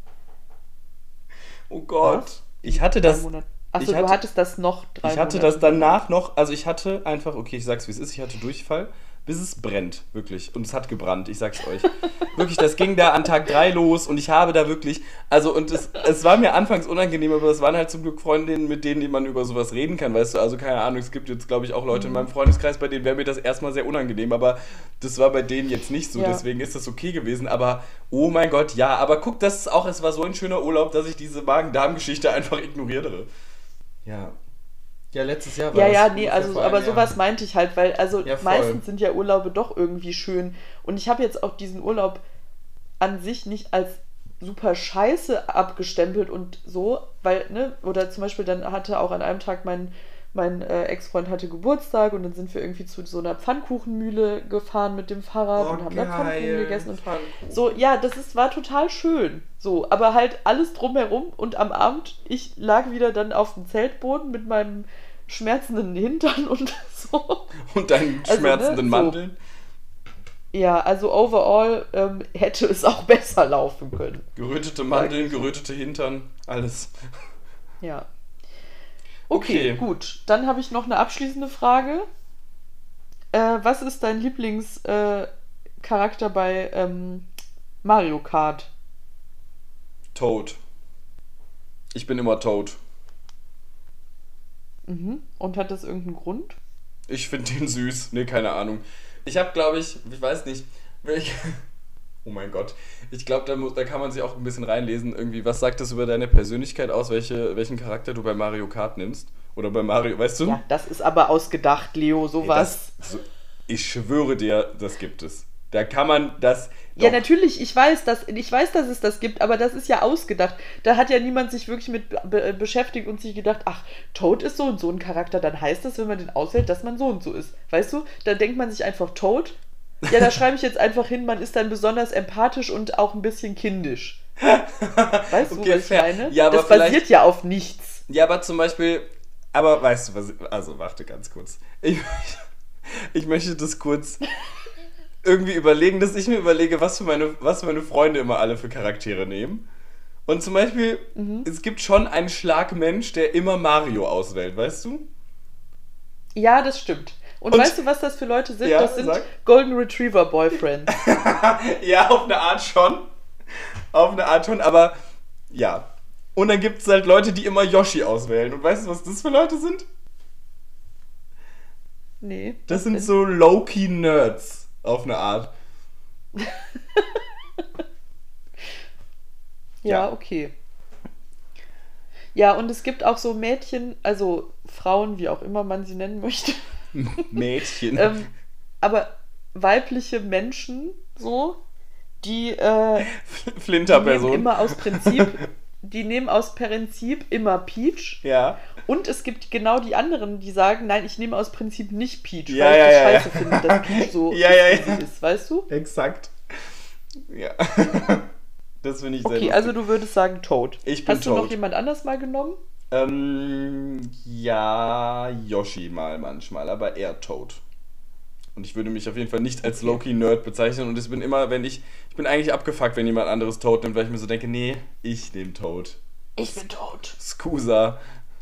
Oh Gott. Was? Ich hatte das. Achso, Ich du hatte- hattest das noch drei Ich hatte Monate. das danach noch, also ich hatte einfach, okay, ich sag's wie es ist, ich hatte Durchfall, bis es brennt, wirklich. Und es hat gebrannt, ich sag's euch. wirklich, das ging da an Tag 3 los und ich habe da wirklich, also und es, es war mir anfangs unangenehm, aber es waren halt zum Glück Freundinnen, mit denen man über sowas reden kann, weißt du, also keine Ahnung, es gibt jetzt, glaube ich, auch Leute Mhm. in meinem Freundeskreis, bei denen wäre mir das erstmal sehr unangenehm, aber das war bei denen jetzt nicht so, Ja. deswegen ist das okay gewesen, aber oh mein Gott, ja, aber guck, das ist auch, es war so ein schöner Urlaub, dass ich diese Magen-Darm-Geschichte einfach ignoriere. Ja. Ja, letztes Jahr war Ja, ja, nee, also aber sowas meinte ich halt, weil also Ja, meistens sind ja Urlaube doch irgendwie schön. Und ich habe jetzt auch diesen Urlaub an sich nicht als super scheiße abgestempelt und so, weil, ne, oder zum Beispiel dann hatte auch an einem Tag mein, mein äh, Ex-Freund hatte Geburtstag und dann sind wir irgendwie zu so einer Pfannkuchenmühle gefahren mit dem Fahrrad Oh, und haben da Pfannkuchen geil. gegessen und Pfannkuchen. so, ja, das ist, war total schön. So, aber halt alles drumherum und am Abend, ich lag wieder dann auf dem Zeltboden mit meinem schmerzenden Hintern und so. Und deinen Also, ne, schmerzenden so. Mandeln. Ja, also overall ähm, hätte es auch besser laufen können. Gerötete Mandeln, gerötete Hintern, alles. Ja. Okay, Okay. gut. Dann habe ich noch eine abschließende Frage. Äh, was ist dein Lieblingscharakter äh, bei ähm, Mario Kart? Toad. Ich bin immer Toad. Mhm. Und hat das irgendeinen Grund? Ich finde den süß. Nee, keine Ahnung. Ich habe, glaube ich, ich weiß nicht, welch... Oh mein Gott. Ich glaube, da, muss- da kann man sich auch ein bisschen reinlesen. Irgendwie, was sagt das über deine Persönlichkeit aus, welche, welchen Charakter du bei Mario Kart nimmst? Oder bei Mario, weißt du? Ja, das ist aber ausgedacht, Leo, sowas. Das, so, ich schwöre dir, das gibt es. Da kann man das. Ja, doch- natürlich, ich weiß, dass, ich weiß, dass es das gibt, aber das ist ja ausgedacht. Da hat ja niemand sich wirklich mit be beschäftigt und sich gedacht, ach, Toad ist so und so ein Charakter, dann heißt das, wenn man den auswählt, dass man so und so ist. Weißt du? Da denkt man sich einfach Toad. Ja, da schreibe ich jetzt einfach hin, man ist dann besonders empathisch und auch ein bisschen kindisch. Weißt du, Okay, was ich meine? Ja, das basiert ja auf nichts. Ja, aber zum Beispiel, aber weißt du was, also warte ganz kurz. Ich, ich möchte das kurz irgendwie überlegen, dass ich mir überlege, was für meine, was meine Freunde immer alle für Charaktere nehmen. Und zum Beispiel, Mhm. es gibt schon einen Schlagmensch, der immer Mario auswählt, weißt du? Ja, das stimmt. Und, Und- weißt du, was das für Leute sind? Ja, das sind sag. Golden Retriever Boyfriends. ja, auf eine Art schon. Auf eine Art schon, aber ja. Und dann gibt es halt Leute, die immer Yoshi auswählen. Und weißt du, was das für Leute sind? Nee. Das sind denn? so Low-Key-Nerds auf eine Art. Ja, Ja. okay. Ja, und es gibt auch so Mädchen, also Frauen, wie auch immer man sie nennen möchte, Mädchen. ähm, aber weibliche Menschen so, die, äh, Flinterperson. immer aus Prinzip, die nehmen aus Prinzip immer Peach. Ja. Und es gibt genau die anderen, die sagen, nein, ich nehme aus Prinzip nicht Peach, Ja, weil ich ja, das ja, scheiße finde, dass Peach so Ja, ist, ja, wie ja. sie ist, weißt du? Exakt. Ja. das finde ich sehr Okay, lustig. also du würdest sagen Toad. Ich bin Hast du noch Toad. jemand anders mal genommen? Ähm, ja, Yoshi mal manchmal, aber eher Toad. Und ich würde mich auf jeden Fall nicht als. Loki-Nerd bezeichnen. Und ich bin immer, wenn ich, ich bin eigentlich abgefuckt, wenn jemand anderes Toad nimmt, weil ich mir so denke, nee, ich nehme Toad. Ich bin Toad. Scusa,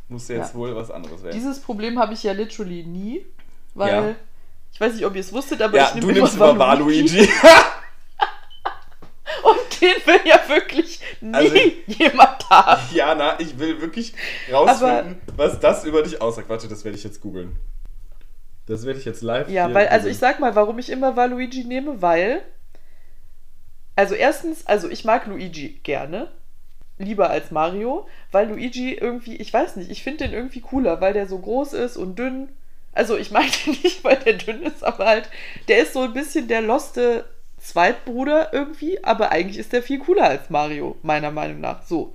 muss jetzt Ja. wohl was anderes werden. Dieses Problem habe ich ja literally nie, weil Ja. ich weiß nicht, ob ihr es wusstet, aber ja, ich nehme du nimmst immer Waluigi. Den will ja wirklich nie Also- jemand haben. Jana, ich will wirklich rausfinden, was das über dich aussagt. Warte, das werde ich jetzt googeln. Das werde ich jetzt live. Ja, weil, also googeln. ich sag mal, warum ich immer Waluigi nehme, weil. Also erstens, also ich mag Luigi gerne. Lieber als Mario, weil Luigi irgendwie, ich weiß nicht, ich finde den irgendwie cooler, weil der so groß ist und dünn. Also ich mag den nicht, weil der dünn ist, aber halt, der ist so ein bisschen der loste Zweitbruder irgendwie, aber eigentlich ist der viel cooler als Mario, meiner Meinung nach. So.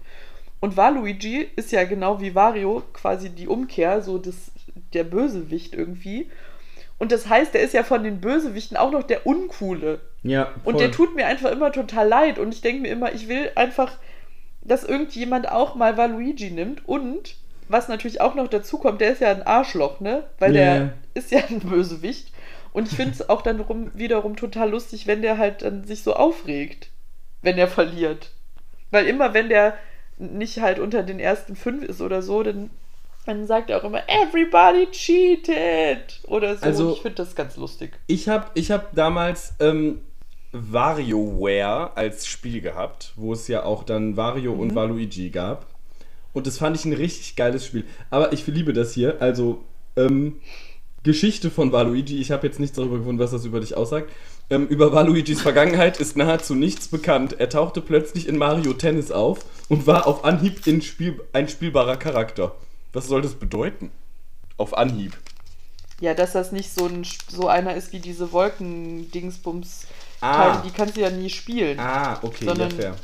Und Waluigi ist ja genau wie Wario quasi die Umkehr, so das, der Bösewicht irgendwie. Und das heißt, der ist ja von den Bösewichten auch noch der Uncoole. Ja, Und der tut mir einfach immer total leid. Und ich denke mir immer, ich will einfach, dass irgendjemand auch mal Waluigi nimmt. Und was natürlich auch noch dazu kommt, der ist ja ein Arschloch, ne? Weil Ja. der ist ja ein Bösewicht. Und ich finde es auch dann rum, wiederum total lustig, wenn der halt dann sich so aufregt, wenn er verliert. Weil immer, wenn der nicht halt unter den ersten fünf ist oder so, dann Dann sagt er auch immer, everybody cheated. Oder so. Also- ich finde das ganz lustig. Ich habe ich hab damals ähm, WarioWare als Spiel gehabt, wo es ja auch dann Wario und Waluigi gab. Und das fand ich ein richtig geiles Spiel. Aber ich liebe das hier. Also, ähm, Geschichte von Waluigi. Ich habe jetzt nichts darüber gefunden, was das über dich aussagt. Ähm, über Waluigis Vergangenheit ist nahezu nichts bekannt. Er tauchte plötzlich in Mario Tennis auf und war auf Anhieb in Spiel, ein spielbarer Charakter. Was soll das bedeuten? Auf Anhieb. Ja, dass das nicht so, ein, so einer ist wie diese Wolken-Dingsbums. Ah. Die kannst du ja nie spielen. Ah, okay, ja fair.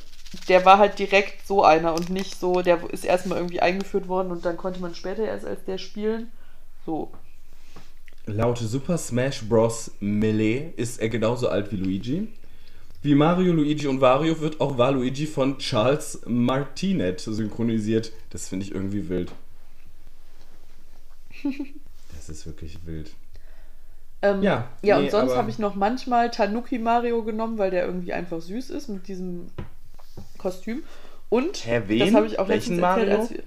Der war halt direkt so einer und nicht so, der ist erstmal irgendwie eingeführt worden und dann konnte man später erst als der spielen. So. Laut Super Smash Bros. Melee ist er genauso alt wie Luigi. Wie Mario, Luigi und Wario wird auch Waluigi von Charles Martinet synchronisiert. Das finde ich irgendwie wild. Das ist wirklich wild. Ähm, Ja, ja nee, und sonst habe ich noch manchmal Tanuki Mario genommen, weil der irgendwie einfach süß ist mit diesem Kostüm. Und Hä, wen? das habe ich auch Welchen letztens erzählt, Mario? als wir.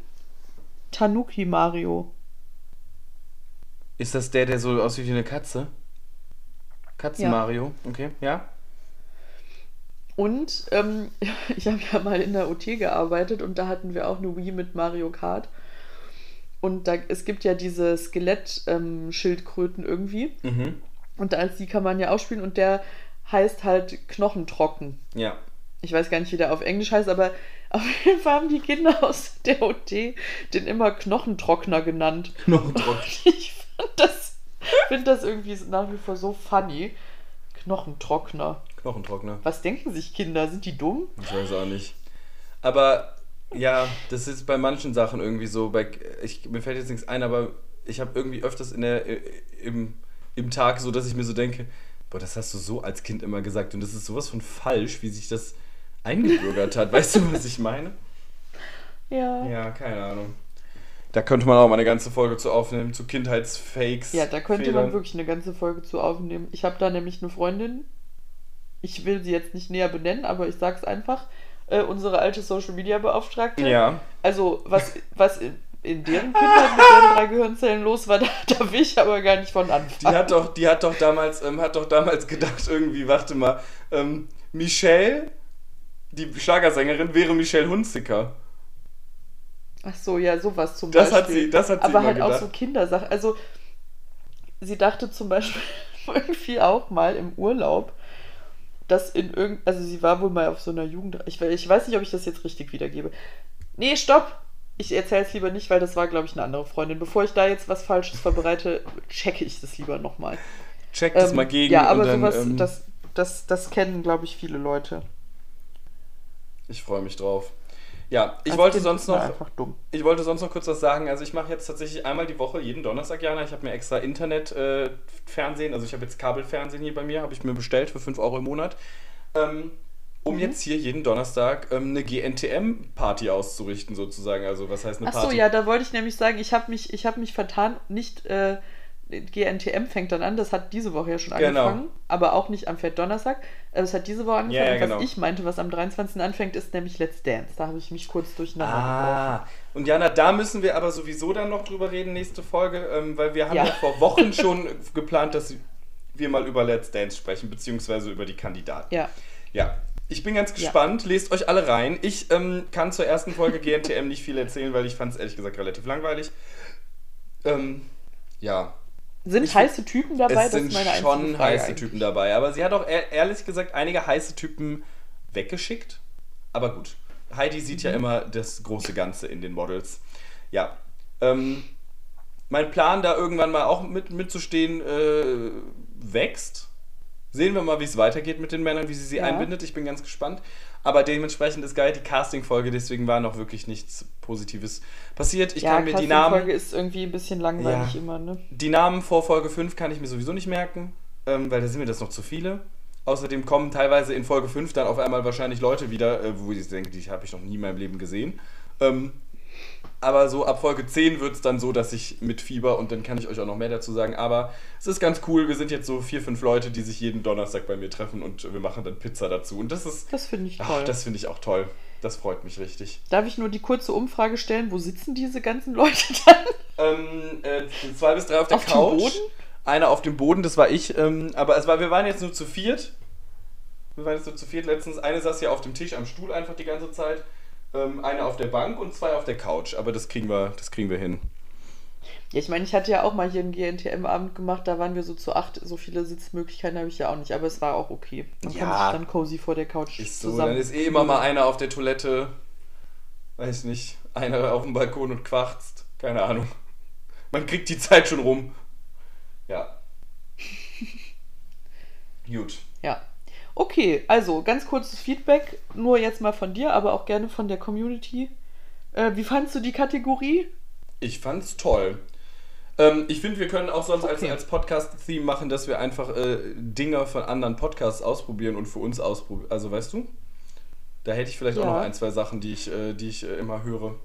Tanuki Mario. Ist das der, der so aussieht wie eine Katze? Katzen Ja. Mario, okay, ja. Und ähm, ich habe ja mal in der OT gearbeitet und da hatten wir auch eine Wii mit Mario Kart. Und da, es gibt ja diese Skelett-Schildkröten irgendwie. Mhm. Und als die kann man ja ausspielen und der heißt halt Knochentrocken. Ja. Ich weiß gar nicht, wie der auf Englisch heißt, aber auf jeden Fall haben die Kinder aus der OT den immer Knochentrockner genannt. Knochentrocken. Ich find das, finde das irgendwie nach wie vor so funny. Knochentrockner. Knochentrockner. Was denken sich Kinder? Sind die dumm? Ich weiß auch nicht. Aber ja, das ist bei manchen Sachen irgendwie so. Bei, ich, mir fällt jetzt nichts ein, aber ich habe irgendwie öfters in der, im, im Tag so, dass ich mir so denke, boah, das hast du so als Kind immer gesagt und das ist sowas von falsch, wie sich das eingebürgert hat. Weißt du, was ich meine? Ja. Ja, keine Ahnung. Da könnte man auch mal eine ganze Folge zu aufnehmen, zu Kindheitsfakes. Ja, da könnte Fehlern. man wirklich eine ganze Folge zu aufnehmen. Ich habe da nämlich eine Freundin, ich will sie jetzt nicht näher benennen, aber ich sag's einfach, äh, unsere alte Social Media Beauftragte. Ja. Also, was, was in, in deren Kindheit mit den drei Gehirnzellen los war, da, da will ich aber gar nicht von Die anfangen. hat doch, die hat doch damals, ähm, hat doch damals gedacht, irgendwie, warte mal, ähm, Michelle, die Schlagersängerin, wäre Michelle Hunziker. Ach so, ja, sowas zum Das Beispiel. hat sie- das hat sie Aber halt auch gedacht. so Kindersachen. Also, sie dachte zum Beispiel irgendwie auch mal im Urlaub, dass in irgend, also sie war wohl mal auf so einer Jugend, ich, ich weiß nicht, ob ich das jetzt richtig wiedergebe. Nee, stopp! Ich erzähle es lieber nicht, weil das war, glaube ich, eine andere Freundin. Bevor ich da jetzt was Falsches verbreite, checke ich das lieber nochmal. Check das Ähm, mal gegen ja, aber dann, sowas, ähm, das, das, das kennen, glaube ich, viele Leute. ich freue mich drauf. Ja, ich Als wollte Kind sonst noch, ich wollte sonst noch kurz was sagen. Also ich mache jetzt tatsächlich einmal die Woche, jeden Donnerstag, Jana. Ich habe mir extra Internet-Fernsehen, also ich habe jetzt Kabelfernsehen hier bei mir, habe ich mir bestellt für 5 Euro im Monat. Ähm, um Mhm. jetzt hier jeden Donnerstag ähm, eine GNTM-Party auszurichten, sozusagen. Also was heißt eine Ach so, Party? ja, da wollte ich nämlich sagen, ich habe mich, ich hab mich vertan. Nicht äh, GNTM fängt dann an, das hat diese Woche ja schon Genau. angefangen, aber auch nicht am Donnerstag. Äh, Es hat diese Woche angefangen. Ja, ja, genau. Was ich meinte, was am 23. anfängt, ist nämlich Let's Dance. Da habe ich mich kurz durcheinander. Ah, und Jana, da müssen wir aber sowieso dann noch drüber reden, nächste Folge, ähm, weil wir haben ja. Ja. vor Wochen schon geplant, dass wir mal über Let's Dance sprechen, beziehungsweise über die Kandidaten. Ja. Ja, ich bin ganz gespannt, lest euch alle rein. Ich ähm, kann zur ersten Folge GNTM nicht viel erzählen, weil ich fand es ehrlich gesagt relativ langweilig. Ähm, ja, Sind Ich- heiße Typen dabei? es das sind ist meine einzige schon heiße eigentlich. Typen dabei, aber sie hat auch ehr- ehrlich gesagt einige heiße Typen weggeschickt. Aber gut, Heidi sieht Mhm. ja immer das große Ganze in den Models. Ja, ähm, mein Plan, da irgendwann mal auch mit, mitzustehen, äh, wächst. Sehen wir mal, wie es weitergeht mit den Männern, wie sie sie Ja. einbindet. Ich bin ganz gespannt. Aber dementsprechend ist geil die Casting-Folge, deswegen war noch wirklich nichts Positives passiert. Ich ja, kann mir die die Namen. Folge ist irgendwie ein bisschen langweilig Ja. immer, ne? Die Namen vor Folge 5 kann ich mir sowieso nicht merken, ähm, weil da sind mir das noch zu viele. Außerdem kommen teilweise in Folge 5 dann auf einmal wahrscheinlich Leute wieder, äh, wo ich denke, die habe ich noch nie in meinem Leben gesehen. Ähm, aber so ab Folge 10 wird es dann so, dass ich mit Fieber und dann kann ich euch auch noch mehr dazu sagen. Aber es ist ganz cool. Wir sind jetzt so vier, fünf Leute, die sich jeden Donnerstag bei mir treffen und wir machen dann Pizza dazu. Und das ist, Das finde ich toll. ach, das finde ich auch toll. das freut mich richtig. Darf ich nur die kurze Umfrage stellen, wo sitzen diese ganzen Leute dann? Ähm, äh, zwei bis drei auf der Auf dem Couch. Boden? Einer auf dem Boden, das war ich. Ähm, aber es war, wir waren jetzt nur zu viert. Wir waren jetzt nur zu viert letztens. Eine saß ja auf dem Tisch am Stuhl einfach die ganze Zeit. Ähm, eine auf der Bank und zwei auf der Couch. Aber das kriegen wir, das kriegen wir hin. Ja, ich meine, ich hatte ja auch mal hier einen GNTM-Abend gemacht, da waren wir so zu acht, so viele Sitzmöglichkeiten habe ich ja auch nicht, aber es war auch okay. Man kann Ja. sich dann cozy vor der Couch Ist so, zusammen. dann ist eh immer mal einer auf der Toilette. Weiß nicht. Einer auf dem Balkon und quarzt. Keine Ahnung. Man kriegt die Zeit schon rum. Ja. Gut. Ja. Okay, also ganz kurzes Feedback, nur jetzt mal von dir, aber auch gerne von der Community. Äh, wie fandst du die Kategorie? Ich fand's toll. Ähm, ich finde, wir können auch sonst als, Okay. als Podcast-Theme machen, dass wir einfach äh, Dinge von anderen Podcasts ausprobieren und für uns ausprobieren. Also, weißt du? Da hätte ich vielleicht auch Ja. noch ein, zwei Sachen, die ich, äh, die ich äh, immer höre.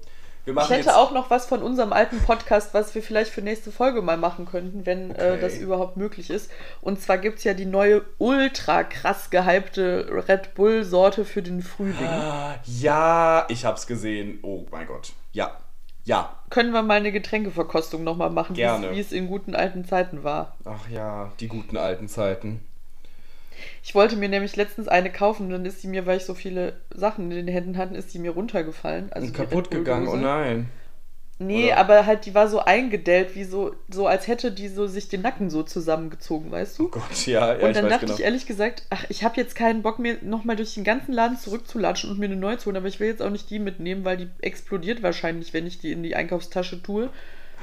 Ich hätte auch noch was von unserem alten Podcast, was wir vielleicht für nächste Folge mal machen könnten, wenn äh, Okay. das überhaupt möglich ist. Und zwar gibt es ja die neue ultra krass gehypte Red Bull-Sorte für den Frühling. Ah, ja, ich hab's gesehen. Oh mein Gott. Ja. Ja. Können wir mal eine Getränkeverkostung nochmal machen, wie es in guten alten Zeiten war. Ach ja, die guten alten Zeiten. Ich wollte mir nämlich letztens eine kaufen und dann ist die mir, weil ich so viele Sachen in den Händen hatte, ist die mir runtergefallen. Also Und kaputt gegangen, oh nein. Nee, Oder? aber halt, die war so eingedellt, wie so, so als hätte die so sich den Nacken so zusammengezogen, weißt du? Oh Gott, ja, ja und ich dann weiß dachte genau. ich ehrlich gesagt, ach, ich habe jetzt keinen Bock mehr, nochmal durch den ganzen Laden zurückzulatschen und mir eine neue zu holen, aber ich will jetzt auch nicht die mitnehmen, weil die explodiert wahrscheinlich, wenn ich die in die Einkaufstasche tue.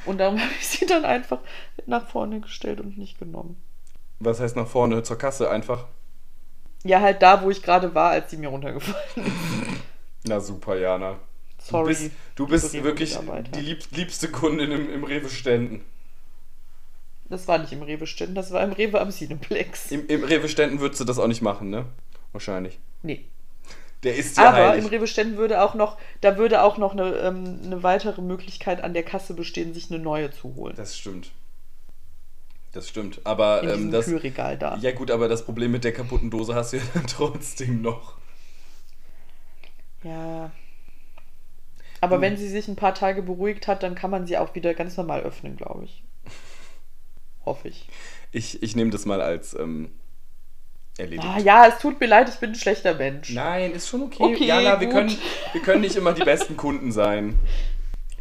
Und darum habe ich sie dann einfach nach vorne gestellt und nicht genommen. Was heißt nach vorne? Zur Kasse einfach? Ja, halt da, wo ich gerade war, als sie mir runtergefallen ist. Na super, Jana. Sorry. Du bist, du bist wirklich die lieb, liebste Kundin im, im Rewe-Ständen. Das war nicht im Rewe-Ständen, das war im Rewe am Cineplex. Im, im Rewe-Ständen würdest du das auch nicht machen, ne? Wahrscheinlich. nee. Der ist ja Aber heilig. im Rewe-Ständen würde auch noch, da würde auch noch eine, ähm, eine weitere Möglichkeit an der Kasse bestehen, sich eine neue zu holen. Das stimmt. Das stimmt. Aber In ähm, das. Kühlregal da. Ja, gut, aber das Problem mit der kaputten Dose hast du ja dann trotzdem noch. Ja. Aber Du- wenn sie sich ein paar Tage beruhigt hat, dann kann man sie auch wieder ganz normal öffnen, glaube ich. Hoffe ich. Ich, ich nehme das mal als ähm, erledigt. Ah, ja, es tut mir leid, ich bin ein schlechter Mensch. Nein, ist schon okay. Okay, Jana, wir können, wir können nicht immer die besten Kunden sein.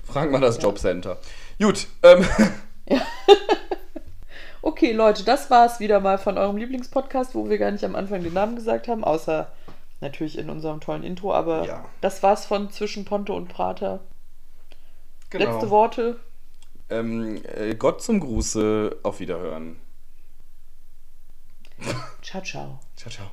Frag mal das Jobcenter. Gut, ähm, Okay, Leute, das war's wieder mal von eurem Lieblingspodcast, wo wir gar nicht am Anfang den Namen gesagt haben, außer natürlich in unserem tollen Intro, aber Ja. das war's von zwischen Ponte und Prater. genau. Letzte Worte. Ähm, äh, Gott zum Gruße, auf Wiederhören. Ciao, ciao. Ciao, ciao.